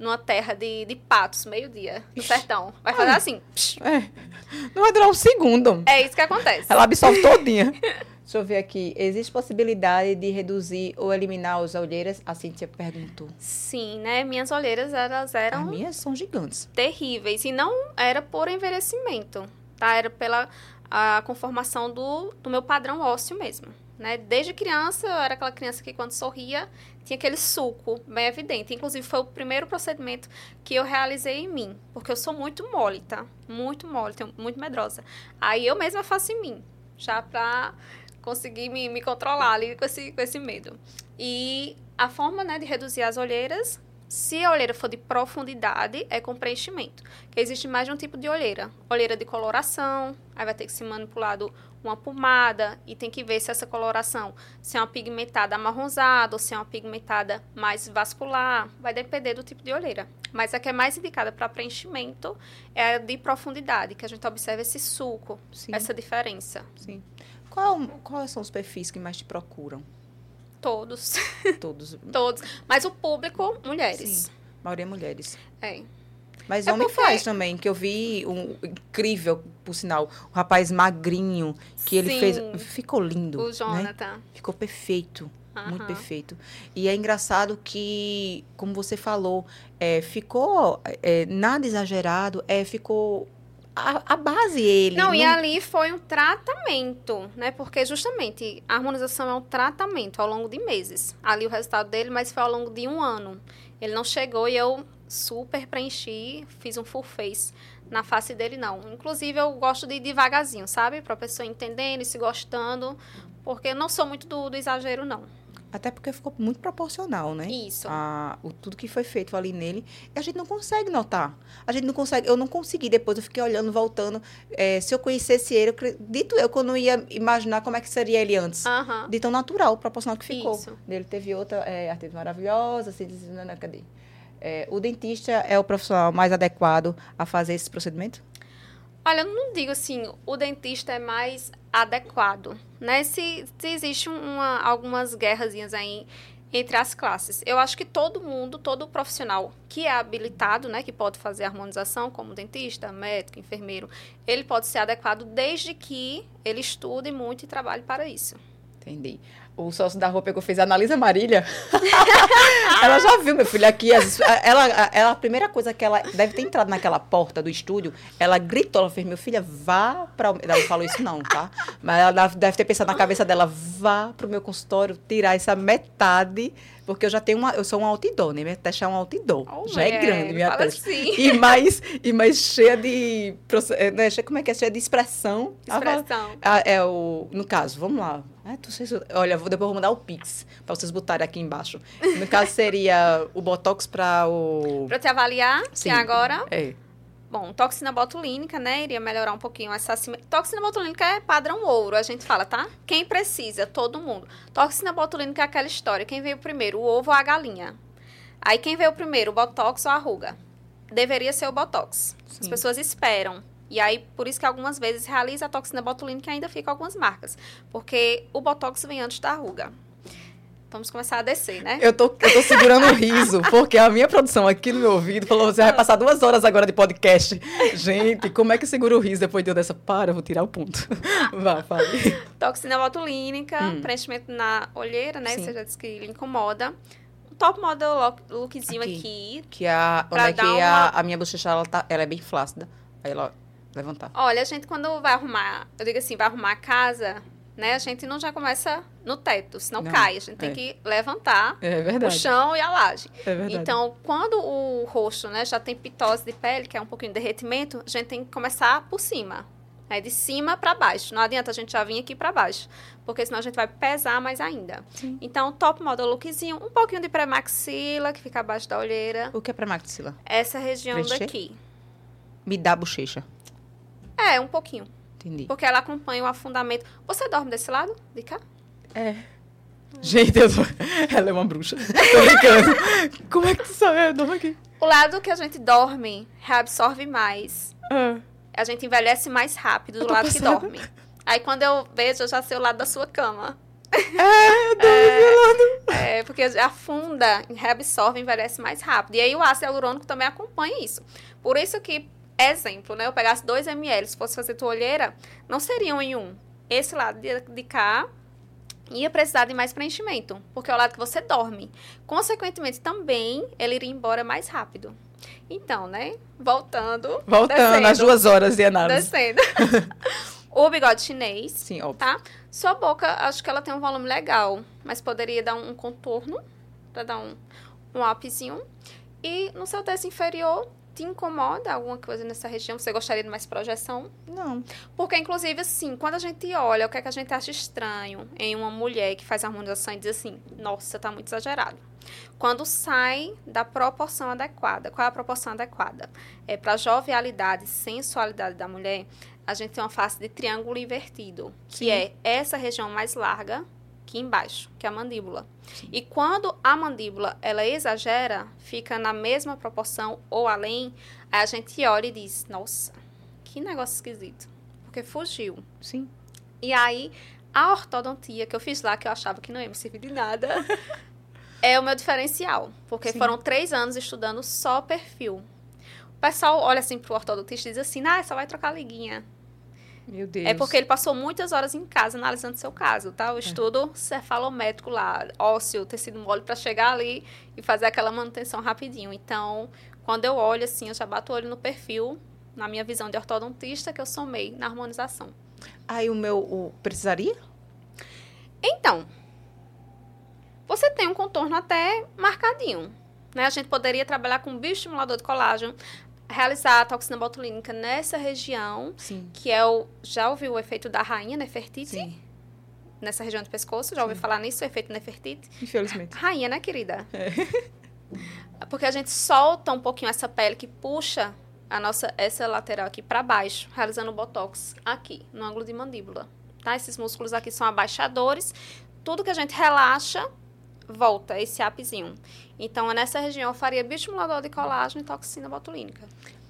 numa terra de, de patos, meio-dia, no sertão. Vai fazer assim. É. Não vai durar um segundo. É isso que acontece. Ela absorve todinha. Deixa eu ver aqui. Existe possibilidade de reduzir ou eliminar as olheiras? A Cintia perguntou. Sim, né? Minhas olheiras, elas eram As minhas são gigantes. terríveis. E não era por envelhecimento, tá? Era pela a conformação do, do meu padrão ósseo mesmo. Né? Desde criança, eu era aquela criança que quando sorria, tinha aquele suco bem evidente. Inclusive, foi o primeiro procedimento que eu realizei em mim. Porque eu sou muito mole, tá? Muito mole, muito medrosa. Aí eu mesma faço em mim. Já pra conseguir me, me controlar ali com esse, com esse medo. E a forma né, de reduzir as olheiras, se a olheira for de profundidade, é com preenchimento. Porque existe mais de um tipo de olheira. Olheira de coloração, aí vai ter que ser manipulado uma pomada e tem que ver se essa coloração se é uma pigmentada amarronzada ou se é uma pigmentada mais vascular. Vai depender do tipo de olheira. Mas a que é mais indicada para preenchimento é a de profundidade, que a gente observa esse suco, Sim. essa diferença. Sim. Qual, quais são os perfis que mais te procuram? Todos. Todos. Todos. Mas o público, mulheres. Sim. A maioria é mulheres. É. Mas É homem porque- faz também, que eu vi um incrível, por sinal, um rapaz magrinho, que ele Sim. fez. Ficou lindo. O Né? Jonathan. Ficou perfeito. Muito Aham. perfeito. E é engraçado que, como você falou, é, ficou é, nada exagerado, é, ficou a, a base ele. Não, e ali foi um tratamento, né? Porque justamente a harmonização é um tratamento ao longo de meses. Ali o resultado dele, mas foi ao longo de um ano. Ele não chegou e eu super preenchi, fiz um full face na face dele, não. Inclusive, eu gosto de ir devagarzinho, sabe? Pra pessoa entendendo e se gostando. Porque eu não sou muito do, do exagero, não. Até porque ficou muito proporcional, né? Isso. a- o, tudo que foi feito ali nele, e a gente não consegue notar. A gente não consegue, eu não consegui, depois eu fiquei olhando, voltando. É, se eu conhecesse ele, eu acredito eu que eu não ia imaginar como é que seria ele antes. Aham. De tão natural, proporcional que ficou. Isso. Ele teve outra é, artista maravilhosa, assim, não, não, cadê? É, o dentista é o profissional mais adequado a fazer esse procedimento? Olha, eu não digo assim, o dentista é mais adequado, né? Se, se existe uma, algumas guerrazinhas aí entre as classes. Eu acho que todo mundo, todo profissional que é habilitado, né, que pode fazer harmonização, como dentista, médico, enfermeiro, ele pode ser adequado desde que ele estude muito e trabalhe para isso. Entendi. O sócio da roupa que eu fiz, a Analisa Marília, ela já viu, meu filho, aqui. as- ela, ela, a primeira coisa que ela deve ter entrado naquela porta do estúdio, ela gritou, ela fez, meu filho, vá para. Ela não falou isso, não, tá? Mas ela deve ter pensado na cabeça dela, vá pro meu consultório tirar essa metade, porque eu já tenho uma. Eu sou um outdoor, né? Minha testa é um outdoor. Oh, já é mulher, grande, minha fala testa. assim. E mais, e mais cheia de. eh, Né, como é que é? Cheia de expressão. Expressão. ah, é o. No caso, vamos lá. Ah, se- olha, vou, depois vou mandar o Pix pra vocês botarem aqui embaixo. No caso, seria o Botox pra o. Para te avaliar, Sim. que agora É. Bom, toxina botulínica, né? Iria melhorar um pouquinho essa. Toxina botulínica é padrão ouro, a gente fala, tá? Quem precisa? Todo mundo. Toxina botulínica é aquela história. Quem veio primeiro, o ovo ou a galinha? Aí quem veio primeiro, o botox ou a ruga? Deveria ser o botox. As Sim. pessoas esperam. E aí, por isso que algumas vezes realiza a toxina botulínica e ainda fica algumas marcas. Porque o botox vem antes da ruga. Vamos começar a descer, né? Eu tô, eu tô segurando o riso, porque a minha produção aqui no meu ouvido falou: você vai passar duas horas agora de podcast. Gente, como é que segura o riso depois de eu dessa? Para, eu vou tirar o ponto. Vá, fale. Toxina botulínica, Hum. preenchimento na olheira, né? Sim. Você já disse que lhe incomoda. Top model look- lookzinho Aqui. aqui. Que a, onde é que uma- a minha bochecha ela, tá, ela é bem flácida. Aí ela levantar. Olha, a gente quando vai arrumar, eu digo assim, vai arrumar a casa, né? A gente não já começa no teto, senão Não, cai. A gente tem é. que levantar É o chão e a laje. É. Então, quando o rosto, né, já tem pitose de pele, que é um pouquinho de derretimento, a gente tem que começar por cima. É de cima para baixo. Não adianta a gente já vir aqui para baixo, porque senão a gente vai pesar mais ainda. Sim. Então, top model lookzinho, um pouquinho de pré-maxila, que fica abaixo da olheira. O que é pra maxila? Essa região Preencher? daqui. Me dá bochecha. É, um pouquinho. Entendi. Porque ela acompanha o afundamento. Você dorme desse lado? De cá? É. Gente, eu tô... ela é uma bruxa. Tô brincando. Como é que tu sabe? Eu dormo aqui. O lado que a gente dorme reabsorve mais. Ah. A gente envelhece mais rápido do lado que passada. dorme. Aí quando eu vejo, eu já sei o lado da sua cama. É, eu dormo É, é, porque afunda, reabsorve, envelhece mais rápido. E aí o ácido hialurônico também acompanha isso. Por isso que, exemplo, né? Eu pegasse 2 ml, se fosse fazer tua olheira, não seriam em um. Esse lado de, de cá ia precisar de mais preenchimento, porque é o lado que você dorme. Consequentemente, também ele iria embora mais rápido. Então, né? Voltando. Voltando às duas horas de análise. Descendo. o bigode chinês. Sim, óbvio. Tá? Sua boca, acho que ela tem um volume legal, mas poderia dar um contorno, pra dar um, um upzinho. E no seu terço inferior, te incomoda alguma coisa nessa região? Você gostaria de mais projeção? Não. Porque, inclusive, assim, quando a gente olha o que, é que a gente acha estranho em uma mulher que faz harmonização e diz assim, nossa, tá muito exagerado. Quando sai da proporção adequada. Qual é a proporção adequada? É para jovialidade, sensualidade da mulher, a gente tem uma face de triângulo invertido, que Sim. é essa região mais larga que embaixo, que é a mandíbula. E quando a mandíbula ela exagera, fica na mesma proporção ou além, aí a gente olha e diz: "Nossa, que negócio esquisito". Porque fugiu. Sim. E aí, a ortodontia que eu fiz lá, que eu achava que não ia me servir de nada, é o meu diferencial. Porque Sim. foram três anos estudando só perfil. O pessoal olha assim pro ortodontista e diz assim, ah, só vai trocar a liguinha. Meu Deus. É porque ele passou muitas horas em casa analisando seu caso, tá? O estudo cefalométrico lá, ósseo, tecido mole, para chegar ali e fazer aquela manutenção rapidinho. Então, quando eu olho assim, eu já bato o olho no perfil, na minha visão de ortodontista, que eu somei na harmonização. Aí o meu. O... Precisaria? Então, você tem um contorno até marcadinho. Né? A gente poderia trabalhar com bioestimulador de colágeno, realizar a toxina botulínica nessa região, Sim. que é o. Já ouviu o efeito da rainha Nefertiti? Sim. Nessa região do pescoço? Já ouviu Sim. falar nisso, o efeito Nefertiti? Infelizmente. Rainha, né, querida? É. Porque a gente solta um pouquinho essa pele que puxa a nossa essa lateral aqui para baixo, realizando o botox aqui, no ângulo de mandíbula. Tá? Esses músculos aqui são abaixadores. Tudo que a gente relaxa, volta esse upzinho. Então, nessa região, eu faria bioestimulador de colágeno e toxina botulínica.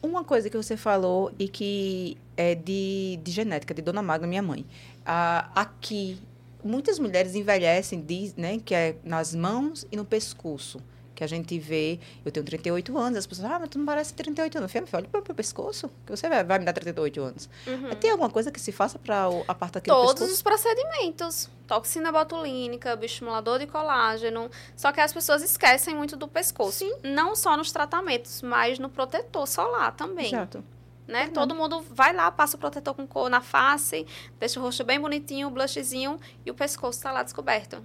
Uma coisa que você falou e que é de, de genética, de Dona Magna, minha mãe. Aqui, muitas mulheres envelhecem, diz, né, que é nas mãos e no pescoço. Que a gente vê, eu tenho 38 anos, as pessoas, ah, mas tu não parece 38 anos. Eu falei, olha para o pescoço, que você vai, vai me dar 38 anos. Mas Tem alguma coisa que se faça para a parte aqui do Todos pescoço? os procedimentos. Toxina botulínica, bioestimulador de colágeno. Só que as pessoas esquecem muito do pescoço. Sim. Não só nos tratamentos, mas no protetor solar também. Exato. né? Todo mundo vai lá, passa o protetor com cor na face, deixa o rosto bem bonitinho, o blushzinho e o pescoço tá lá descoberto.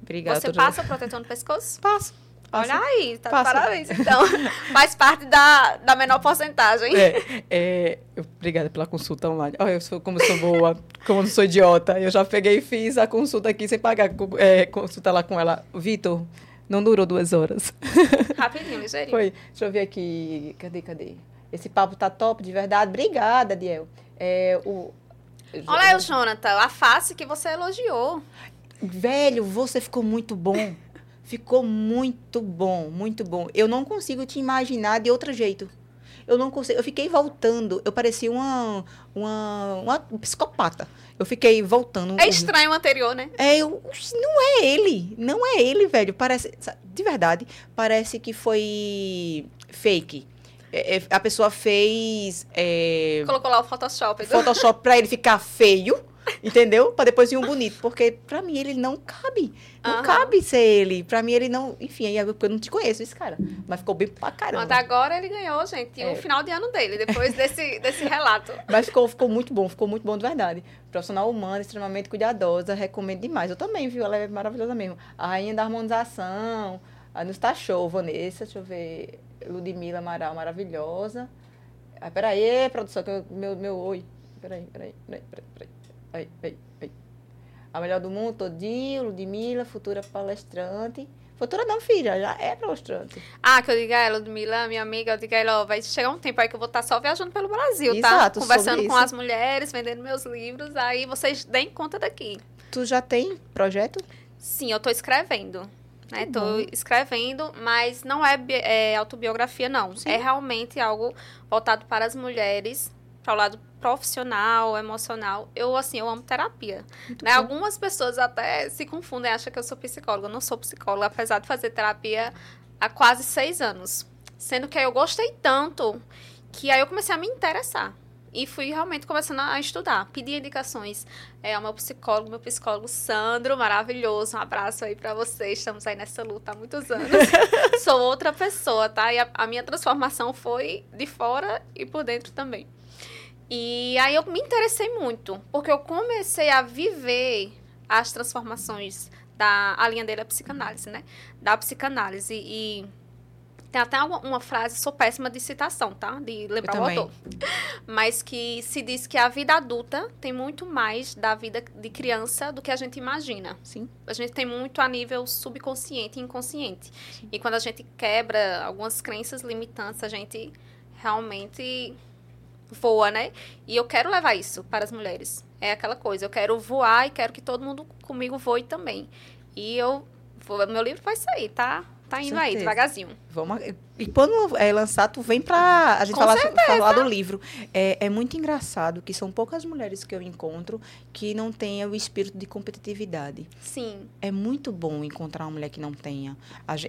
Obrigada. Você passa o protetor no pescoço? Passo. Passo. Olha aí, tá Passa. parabéns. Então, faz parte da, da menor porcentagem. É, é, obrigada pela consulta online. Olha, eu sou, como eu sou boa, como eu não sou idiota. Eu já peguei e fiz a consulta aqui sem pagar. É, consulta lá com ela. Vitor, não durou duas horas. Rapidinho, ligeirinho. Foi. Deixa eu ver aqui. Cadê, cadê? Esse papo tá top, de verdade. Obrigada, Diel. É, o, Olha aí, o Jonathan, a face que você elogiou. Velho, você ficou muito bom. Ficou muito bom, muito bom. Eu não consigo te imaginar de outro jeito. Eu não consigo. Eu fiquei voltando. Eu parecia uma, uma, uma psicopata. Eu fiquei voltando. É estranho o anterior, né? É, eu, não é ele. Não é ele, velho. Parece. De verdade, parece que foi fake. É, é, a pessoa fez é, Colocou lá o Photoshop. do- Photoshop pra ele ficar feio, entendeu? Pra depois vir um bonito. Porque pra mim ele não cabe. Não Aham. cabe ser ele. Pra mim ele não. Enfim, aí é eu não te conheço esse cara. Mas ficou bem pra caramba. Até agora ele ganhou, gente, É. o final de ano dele, depois desse, desse relato. Mas ficou, ficou muito bom, ficou muito bom de verdade. Profissional humana, extremamente cuidadosa, recomendo demais. Eu também, viu? Ela é maravilhosa mesmo. A rainha da harmonização, a nos tá show, Vanessa, deixa eu ver. Ludmila Amaral, maravilhosa. Ah, peraí, produção, que eu, meu, meu oi. Peraí, peraí, peraí, peraí, peraí. Aí, aí, aí. A melhor do mundo todinho, Ludmila, futura palestrante. Futura não, filha, já é palestrante. Ah, que eu diga a ela, Ludmilla, minha amiga, eu diga a ela, ó, vai chegar um tempo aí que eu vou estar só viajando pelo Brasil, tá? Exato, Conversando sobre com as mulheres, vendendo meus livros, aí vocês deem conta daqui. Tu já tem projeto? Sim, eu tô escrevendo. Né? Que Tô bom. escrevendo, mas não é, é autobiografia, não. Sim. É realmente algo voltado para as mulheres, para o lado profissional, emocional. Eu, assim, eu amo terapia. Né? Algumas pessoas até se confundem, acham que eu sou psicóloga. Eu não sou psicóloga, apesar de fazer terapia há quase seis anos. Sendo que aí eu gostei tanto que aí eu comecei a me interessar. e fui realmente começando a estudar. Pedi indicações é, ao meu psicólogo, meu psicólogo Sandro, maravilhoso. Um abraço aí para vocês. Estamos aí nessa luta há muitos anos. Sou outra pessoa, tá? E a, a minha transformação foi de fora e por dentro também. E aí eu me interessei muito, porque eu comecei a viver as transformações da a linha dele é a psicanálise, né? Da psicanálise e tem até uma, uma, frase, sou péssima de citação, tá? De lembrar o autor. Mas que se diz que a vida adulta tem muito mais da vida de criança do que a gente imagina. Sim. A gente tem muito a nível subconsciente e inconsciente. Sim. E quando a gente quebra algumas crenças limitantes, a gente realmente voa, né? E eu quero levar isso para as mulheres. É aquela coisa, eu quero voar e quero que todo mundo comigo voe também. E eu vou, meu livro vai sair, tá? Tá indo aí, devagarzinho. Vamos, e quando é lançar, tu vem pra a gente falar, falar, do livro. É, é muito engraçado que são poucas mulheres que eu encontro que não tenham o espírito de competitividade. Sim. É muito bom encontrar uma mulher que não tenha.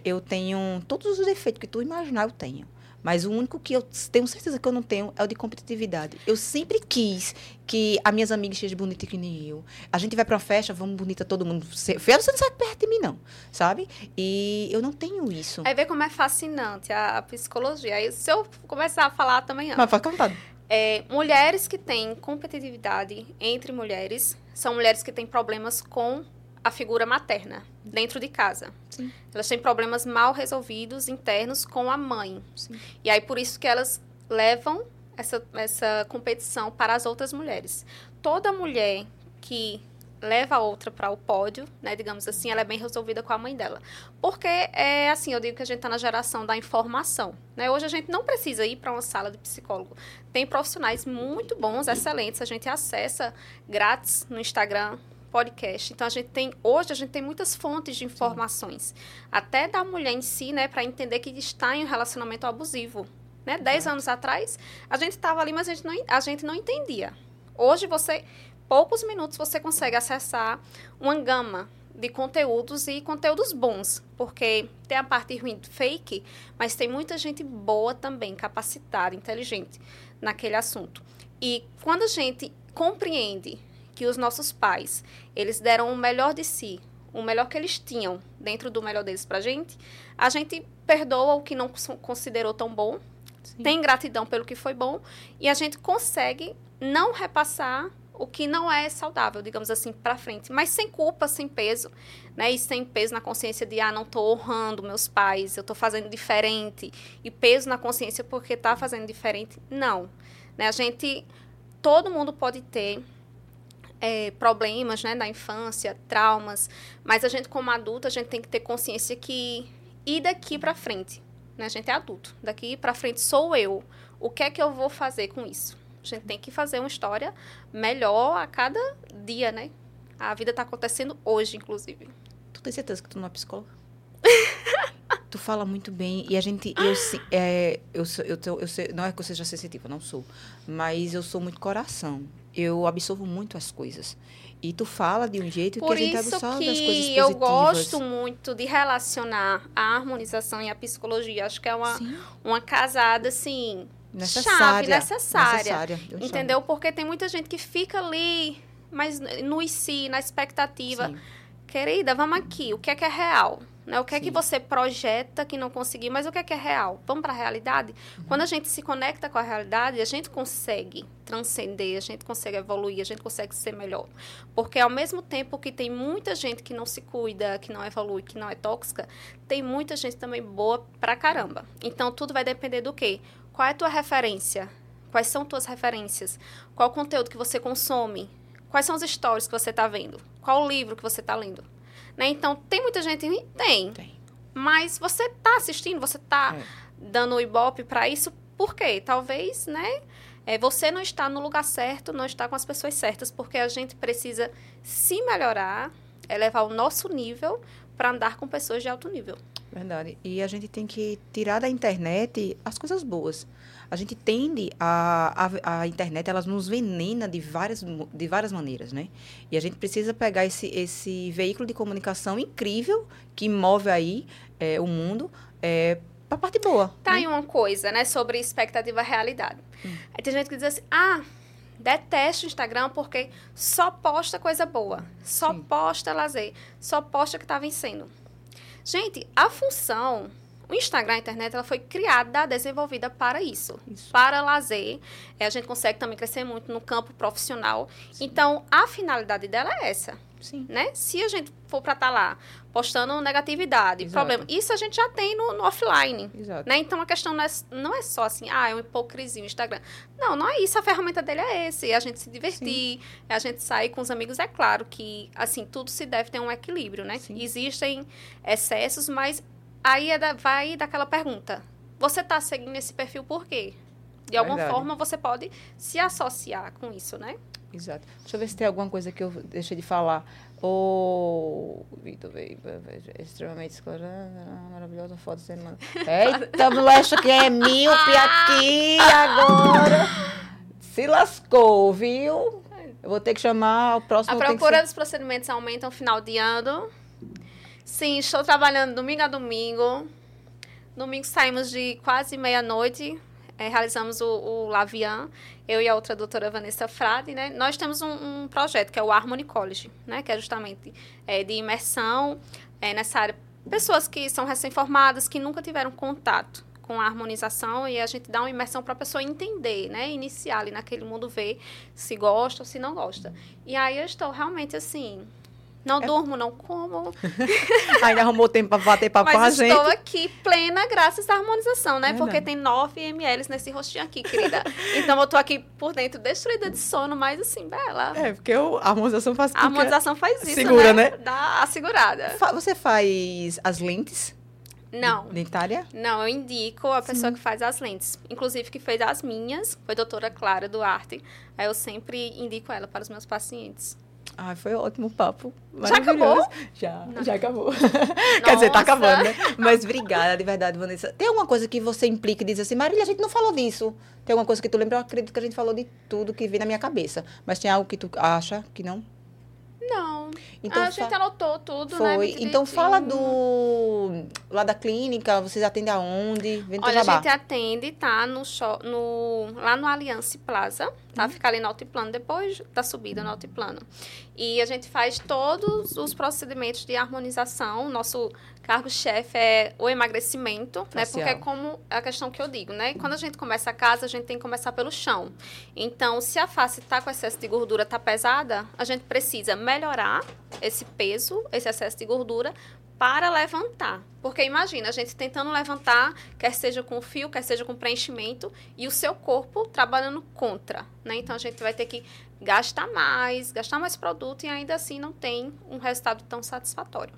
Eu tenho todos os defeitos que tu imaginar, eu tenho. Mas o único que eu tenho certeza que eu não tenho é o de competitividade. Eu sempre quis que as minhas amigas sejam bonitas que nem eu. A gente vai para uma festa, vamos bonita todo mundo. Feia, você não sai perto de mim, não. Sabe? E eu não tenho isso. Aí vê como é fascinante a, a psicologia. Aí se eu começar a falar também. Mas fica vontade. É, mulheres que têm competitividade entre mulheres são mulheres que têm problemas com a figura materna dentro de casa. Sim. Elas têm problemas mal resolvidos internos com a mãe. Sim. E aí por isso que elas levam essa, essa competição para as outras mulheres. Toda mulher que leva a outra para o pódio, né, digamos assim, ela é bem resolvida com a mãe dela. Porque é assim, eu digo que a gente está na geração da informação, né? Hoje a gente não precisa ir para uma sala de psicólogo. Tem profissionais muito bons, excelentes, a gente acessa grátis no Instagram, podcast. Então a gente tem hoje a gente tem muitas fontes de informações, Sim. até da mulher em si, né, para entender que está em um relacionamento abusivo, né? Dez anos atrás a gente estava ali, mas a gente não a gente não entendia. Hoje você poucos minutos você consegue acessar uma gama de conteúdos e conteúdos bons, porque tem a parte ruim fake, mas tem muita gente boa também, capacitada, inteligente naquele assunto. E quando a gente compreende que os nossos pais, eles deram o melhor de si, o melhor que eles tinham dentro do melhor deles pra gente, a gente perdoa o que não considerou tão bom, Sim. tem gratidão pelo que foi bom e a gente consegue não repassar o que não é saudável, digamos assim, para frente, mas sem culpa, sem peso, né? E sem peso na consciência de ah, não estou honrando meus pais, eu estou fazendo diferente e peso na consciência porque está fazendo diferente. Não, né? A gente todo mundo pode ter é, problemas né, da infância, traumas, mas a gente, como adulto, a gente tem que ter consciência que ir daqui para frente, né, a gente é adulto, daqui para frente sou eu. O que é que eu vou fazer com isso? A gente tem que fazer uma história melhor a cada dia, né? A vida está acontecendo hoje, inclusive. Tu tem certeza que tu não é psicóloga? tu fala muito bem e a gente eu é, eu, sou, eu, eu, eu sei, não é que eu seja sensitiva não sou mas eu sou muito coração eu absorvo muito as coisas. E tu fala de um jeito Por que a gente absorve as coisas positivas. eu gosto muito de relacionar a harmonização e a psicologia. Acho que é uma, uma casada, assim, necessária, chave, necessária. necessária entendeu? Chamo. Porque tem muita gente que fica ali, mas no e si, na expectativa. Sim. Querida, vamos aqui. O que é que é real? Né? O que Sim. é que você projeta que não conseguiu, mas o que é que é real? Vamos para a realidade? Uhum. Quando a gente se conecta com a realidade, a gente consegue transcender, a gente consegue evoluir, a gente consegue ser melhor. Porque ao mesmo tempo que tem muita gente que não se cuida, que não evolui, que não é tóxica, tem muita gente também boa pra caramba. Então tudo vai depender do quê? Qual é a tua referência? Quais são tuas referências? Qual o conteúdo que você consome? Quais são os stories que você está vendo? Qual o livro que você está lendo? Né? Então, tem muita gente? Tem. Tem. Mas você está assistindo, você está é. dando o ibope para isso, por quê? Talvez, né? É, você não está no lugar certo, não está com as pessoas certas, porque a gente precisa se melhorar, elevar o nosso nível para andar com pessoas de alto nível. Verdade. E a gente tem que tirar da internet as coisas boas a gente tende a, a, a internet, ela nos venena de várias, de várias maneiras, né? E a gente precisa pegar esse, esse veículo de comunicação incrível que move aí é, o mundo é, pra parte boa. Tá né? aí uma coisa, né, sobre expectativa e realidade. Aí tem gente que diz assim, ah, detesto o Instagram porque só posta coisa boa, só Sim. posta lazer, só posta que tá vencendo. Gente, a função, o Instagram, a internet, ela foi criada, desenvolvida para isso, Isso. para lazer. É, a gente consegue também crescer muito no campo profissional. Então, a finalidade dela é essa Sim. né? Se a gente for para estar lá postando negatividade, Exato. problema, isso a gente já tem no, no offline. Exato. Né? Então a questão não é, não é só assim, ah, é uma hipocrisia o Instagram. Não, não é isso. A ferramenta dele é esse. É a gente se divertir, é a gente sair com os amigos. É claro que, assim, tudo se deve ter um equilíbrio, né? Sim. Existem excessos, mas aí é da- vai daquela pergunta. Você está seguindo esse perfil por quê? De alguma Verdade. forma você pode se associar com isso, né? Exato. Deixa eu ver se tem alguma coisa que eu deixei de falar. O Vitor veio é extremamente esclarada, maravilhosa foto sendo mandada. Eita, moleque, que é míope aqui agora. Se lascou, viu? Eu vou ter que chamar o próximo. A procura ser- dos procedimentos aumenta no final de ano. Sim, estou trabalhando domingo a domingo. Domingo saímos de quase meia-noite, eh, realizamos o, o Lavian, eu e a outra doutora Vanessa Frade, né? Nós temos um, um projeto que é o Harmony College, né? Que é justamente eh, de imersão eh, nessa área. Pessoas que são recém-formadas, que nunca tiveram contato com a harmonização e a gente dá uma imersão para a pessoa entender, né? Iniciar ali naquele mundo, ver se gosta ou se não gosta. E aí eu estou realmente assim, não durmo, não como, Ainda arrumou tempo pra bater papo com a mas gente. estou aqui plena graças à harmonização, né? Verdade. Porque tem 9 ml nesse rostinho aqui, querida. então eu tô aqui por dentro destruída de sono, mas assim, bela. É, porque eu- a harmonização faz A harmonização faz isso, Segura, né? né? Dá a segurada. Você faz as lentes Não. dentária? Não, eu indico a pessoa que faz as lentes. Inclusive, que fez as minhas, foi a doutora Clara Duarte. Aí eu sempre indico ela para os meus pacientes. Ai, foi ótimo o papo. Já acabou? Já, já acabou. Quer dizer, tá acabando, né? Mas obrigada, de verdade, Vanessa. Tem alguma coisa que você implica e diz assim, Marília, a gente não falou disso. Tem alguma coisa que tu lembra? Eu acredito que a gente falou de tudo que vem na minha cabeça. Mas tem algo que tu acha que não? Não. Então, a gente anotou tudo, né? Foi. muito Então fala do. Lá da clínica, vocês atendem aonde? Olha, a gente atende, tá? No, sho- no, lá no Alliance Plaza, tá? Uhum. Fica ali no altiplano, depois da subida no altiplano. E a gente faz todos os procedimentos de harmonização. Nosso cargo-chefe é o emagrecimento, né? Facial. Porque é como a questão que eu digo, né? Quando a gente começa a casa, a gente tem que começar pelo chão. Então, se a face tá com excesso de gordura, tá pesada, a gente precisa melhorar esse peso, esse excesso de gordura, para levantar. Porque imagina, a gente tentando levantar, quer seja com fio, quer seja com preenchimento, e o seu corpo trabalhando contra, né? Então a gente vai ter que gastar mais, gastar mais produto e ainda assim não tem um resultado tão satisfatório.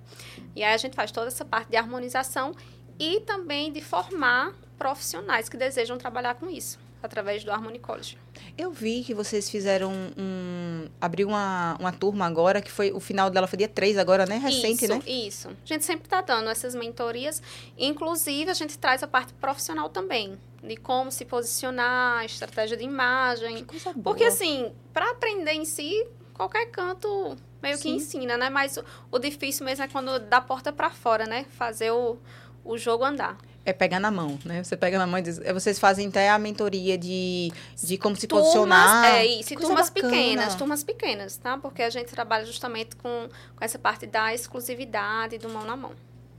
E aí a gente faz toda essa parte de harmonização e também de formar profissionais que desejam trabalhar com isso, através do Harmony College. Eu vi que vocês fizeram um. Abriu uma, uma turma agora, que foi. O final dela foi dia 3 agora, né? Recente, isso, né? Isso. A gente sempre está dando essas mentorias. Inclusive, a gente traz a parte profissional também. De como se posicionar, estratégia de imagem. Que coisa boa. Porque, assim, para aprender em si, qualquer canto meio que Sim. ensina, né? Mas o, o difícil mesmo é quando da porta para fora, né? Fazer o, o jogo andar. É pegar na mão, né? Você pega na mão e diz. é, Vocês fazem até a mentoria de, de como se Turmas, posicionar. é isso, turmas bacana. pequenas, turmas pequenas, tá? Porque a gente trabalha justamente com, com essa parte da exclusividade do mão na mão.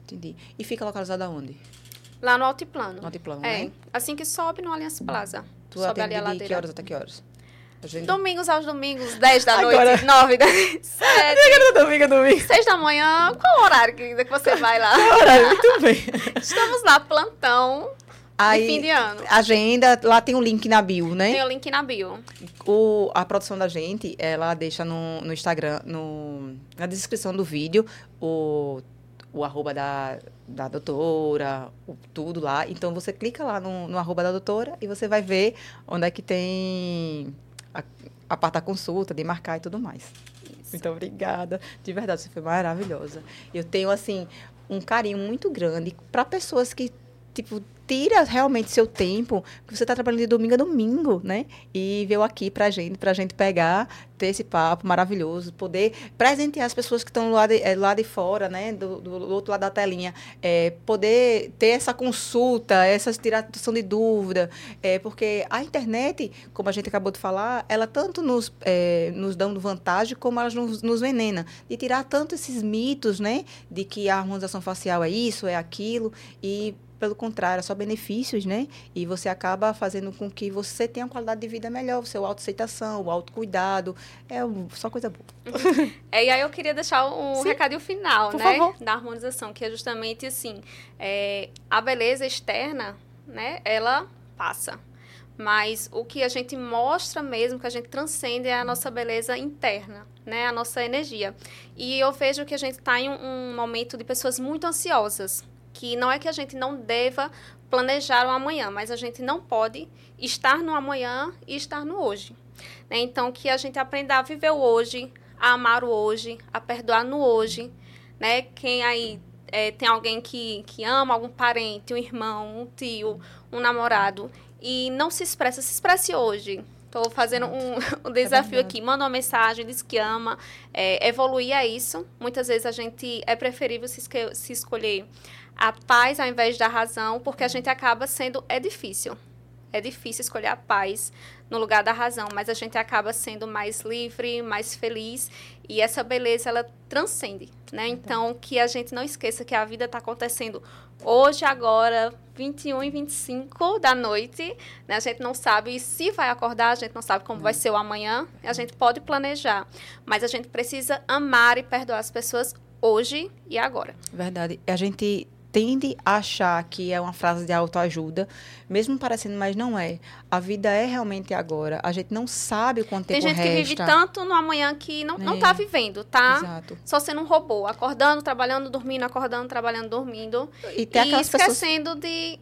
Entendi. E fica localizada onde? Lá no altiplano. No altiplano, É, né? assim que sobe no Allianz Plaza. Tu sobe ali a de que ladeira. horas até que horas? Gente... Domingos aos domingos, 10 da Agora- noite, 9 da 7, domingo, domingo. 6 da manhã. Qual o horário que, que você vai lá? Horário, muito bem. Estamos lá, plantão de fim Aí, de ano. agenda, lá tem um link na bio, né? Tem o link na bio. O, a produção da gente, ela deixa no, no Instagram, no, na descrição do vídeo, o, o arroba da, da doutora, o, tudo lá. Então, você clica lá no, no arroba da doutora e você vai ver onde é que tem a, a parte da consulta, de marcar e tudo mais. Isso. Muito obrigada. De verdade, você foi maravilhosa. Eu tenho, assim, um carinho muito grande para pessoas que tipo, tira realmente seu tempo, que você está trabalhando de domingo a domingo, né? E veio aqui pra gente, pra gente pegar, ter esse papo maravilhoso, poder presentear as pessoas que estão lá de, é, lá de fora, né? Do, do, outro lado da telinha. É, poder ter essa consulta, essa tiração de dúvida, é, porque a internet, como a gente acabou de falar, ela tanto nos, é, nos dando vantagem, como ela nos, nos venena. De tirar tanto esses mitos, né? De que a harmonização facial é isso, é aquilo, e pelo contrário, é só benefícios, né? E você acaba fazendo com que você tenha uma qualidade de vida melhor, o seu autoaceitação, o autocuidado, é só coisa boa. É, e aí eu queria deixar um Sim. recadinho final, Por né? Favor. Da harmonização, que é justamente assim, é, a beleza externa, né? Ela passa. Mas o que a gente mostra mesmo, que a gente transcende, é a nossa beleza interna, né? A nossa energia. E eu vejo que a gente está em um, um momento de pessoas muito ansiosas, que não é que a gente não deva planejar o amanhã, mas a gente não pode estar no amanhã e estar no hoje. Né? Então, que a gente aprenda a viver o hoje, a amar o hoje, a perdoar no hoje. Né? Quem aí é, tem alguém que, que ama algum parente, um irmão, um tio, um namorado, e não se expressa, se expresse hoje. Estou fazendo um, um desafio é aqui. Manda uma mensagem, diz que ama. É, evoluir a isso. Muitas vezes a gente é preferível se, se escolher a paz ao invés da razão, porque a gente acaba sendo. É difícil. É difícil escolher a paz no lugar da razão, mas a gente acaba sendo mais livre, mais feliz e essa beleza ela transcende, né? Então que a gente não esqueça que a vida está acontecendo hoje, agora, 21 e 25 da noite, né? A gente não sabe se vai acordar, a gente não sabe como vai ser o amanhã, a gente pode planejar, mas a gente precisa amar e perdoar as pessoas hoje e agora. Verdade. A gente tende a achar que é uma frase de autoajuda, mesmo parecendo, mas não é. A vida é realmente agora. A gente não sabe o quanto Tem tempo gente que vive tanto no amanhã que não, é. não tá vivendo, tá? Exato. Só sendo um robô, acordando, trabalhando, dormindo, acordando, trabalhando, dormindo. E, tem e esquecendo pessoas... de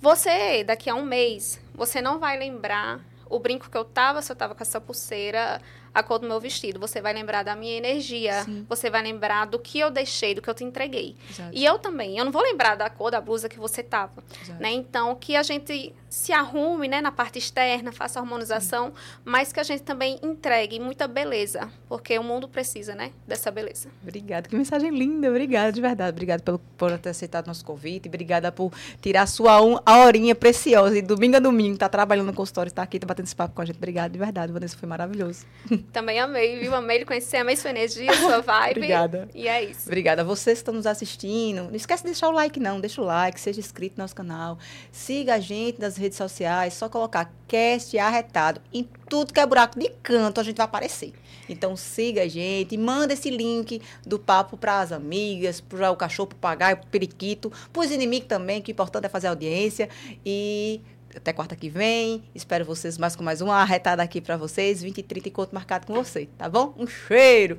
você, daqui a um mês, você não vai lembrar o brinco que eu tava, se eu tava com essa pulseira, a cor do meu vestido. Você vai lembrar da minha energia. Sim. Você vai lembrar do que eu deixei, do que eu te entreguei. Exato. E eu também. Eu não vou lembrar da cor da blusa que você tava. Né? Então, que a gente se arrume né, na parte externa, faça a harmonização, Sim. mas que a gente também entregue muita beleza. Porque o mundo precisa, né? Dessa beleza. Obrigada. Que mensagem linda. Obrigada, de verdade. Obrigada pelo, por ter aceitado nosso convite. Obrigada por tirar a sua um, a horinha preciosa. E domingo a domingo, tá trabalhando no consultório, está aqui, tá batendo esse papo com a gente. Obrigada, de verdade. Vanessa, foi maravilhoso. Também amei, viu? Amei ele conhecer, amei sua energia, sua vibe. Obrigada. E é isso. Obrigada. Vocês que estão nos assistindo, não esquece de deixar o like, não. Deixa o like, seja inscrito no nosso canal. Siga a gente nas redes sociais, só colocar cast arretado. Em tudo que é buraco de canto, a gente vai aparecer. Então siga a gente, manda esse link do papo para as amigas, para o cachorro, para o papagaio, para o periquito, para os inimigos também, que o importante é fazer audiência. E até quarta que vem. Espero vocês mais com mais uma arretada aqui para vocês. 20 e 30 encontro marcado com você, tá bom? Um cheiro!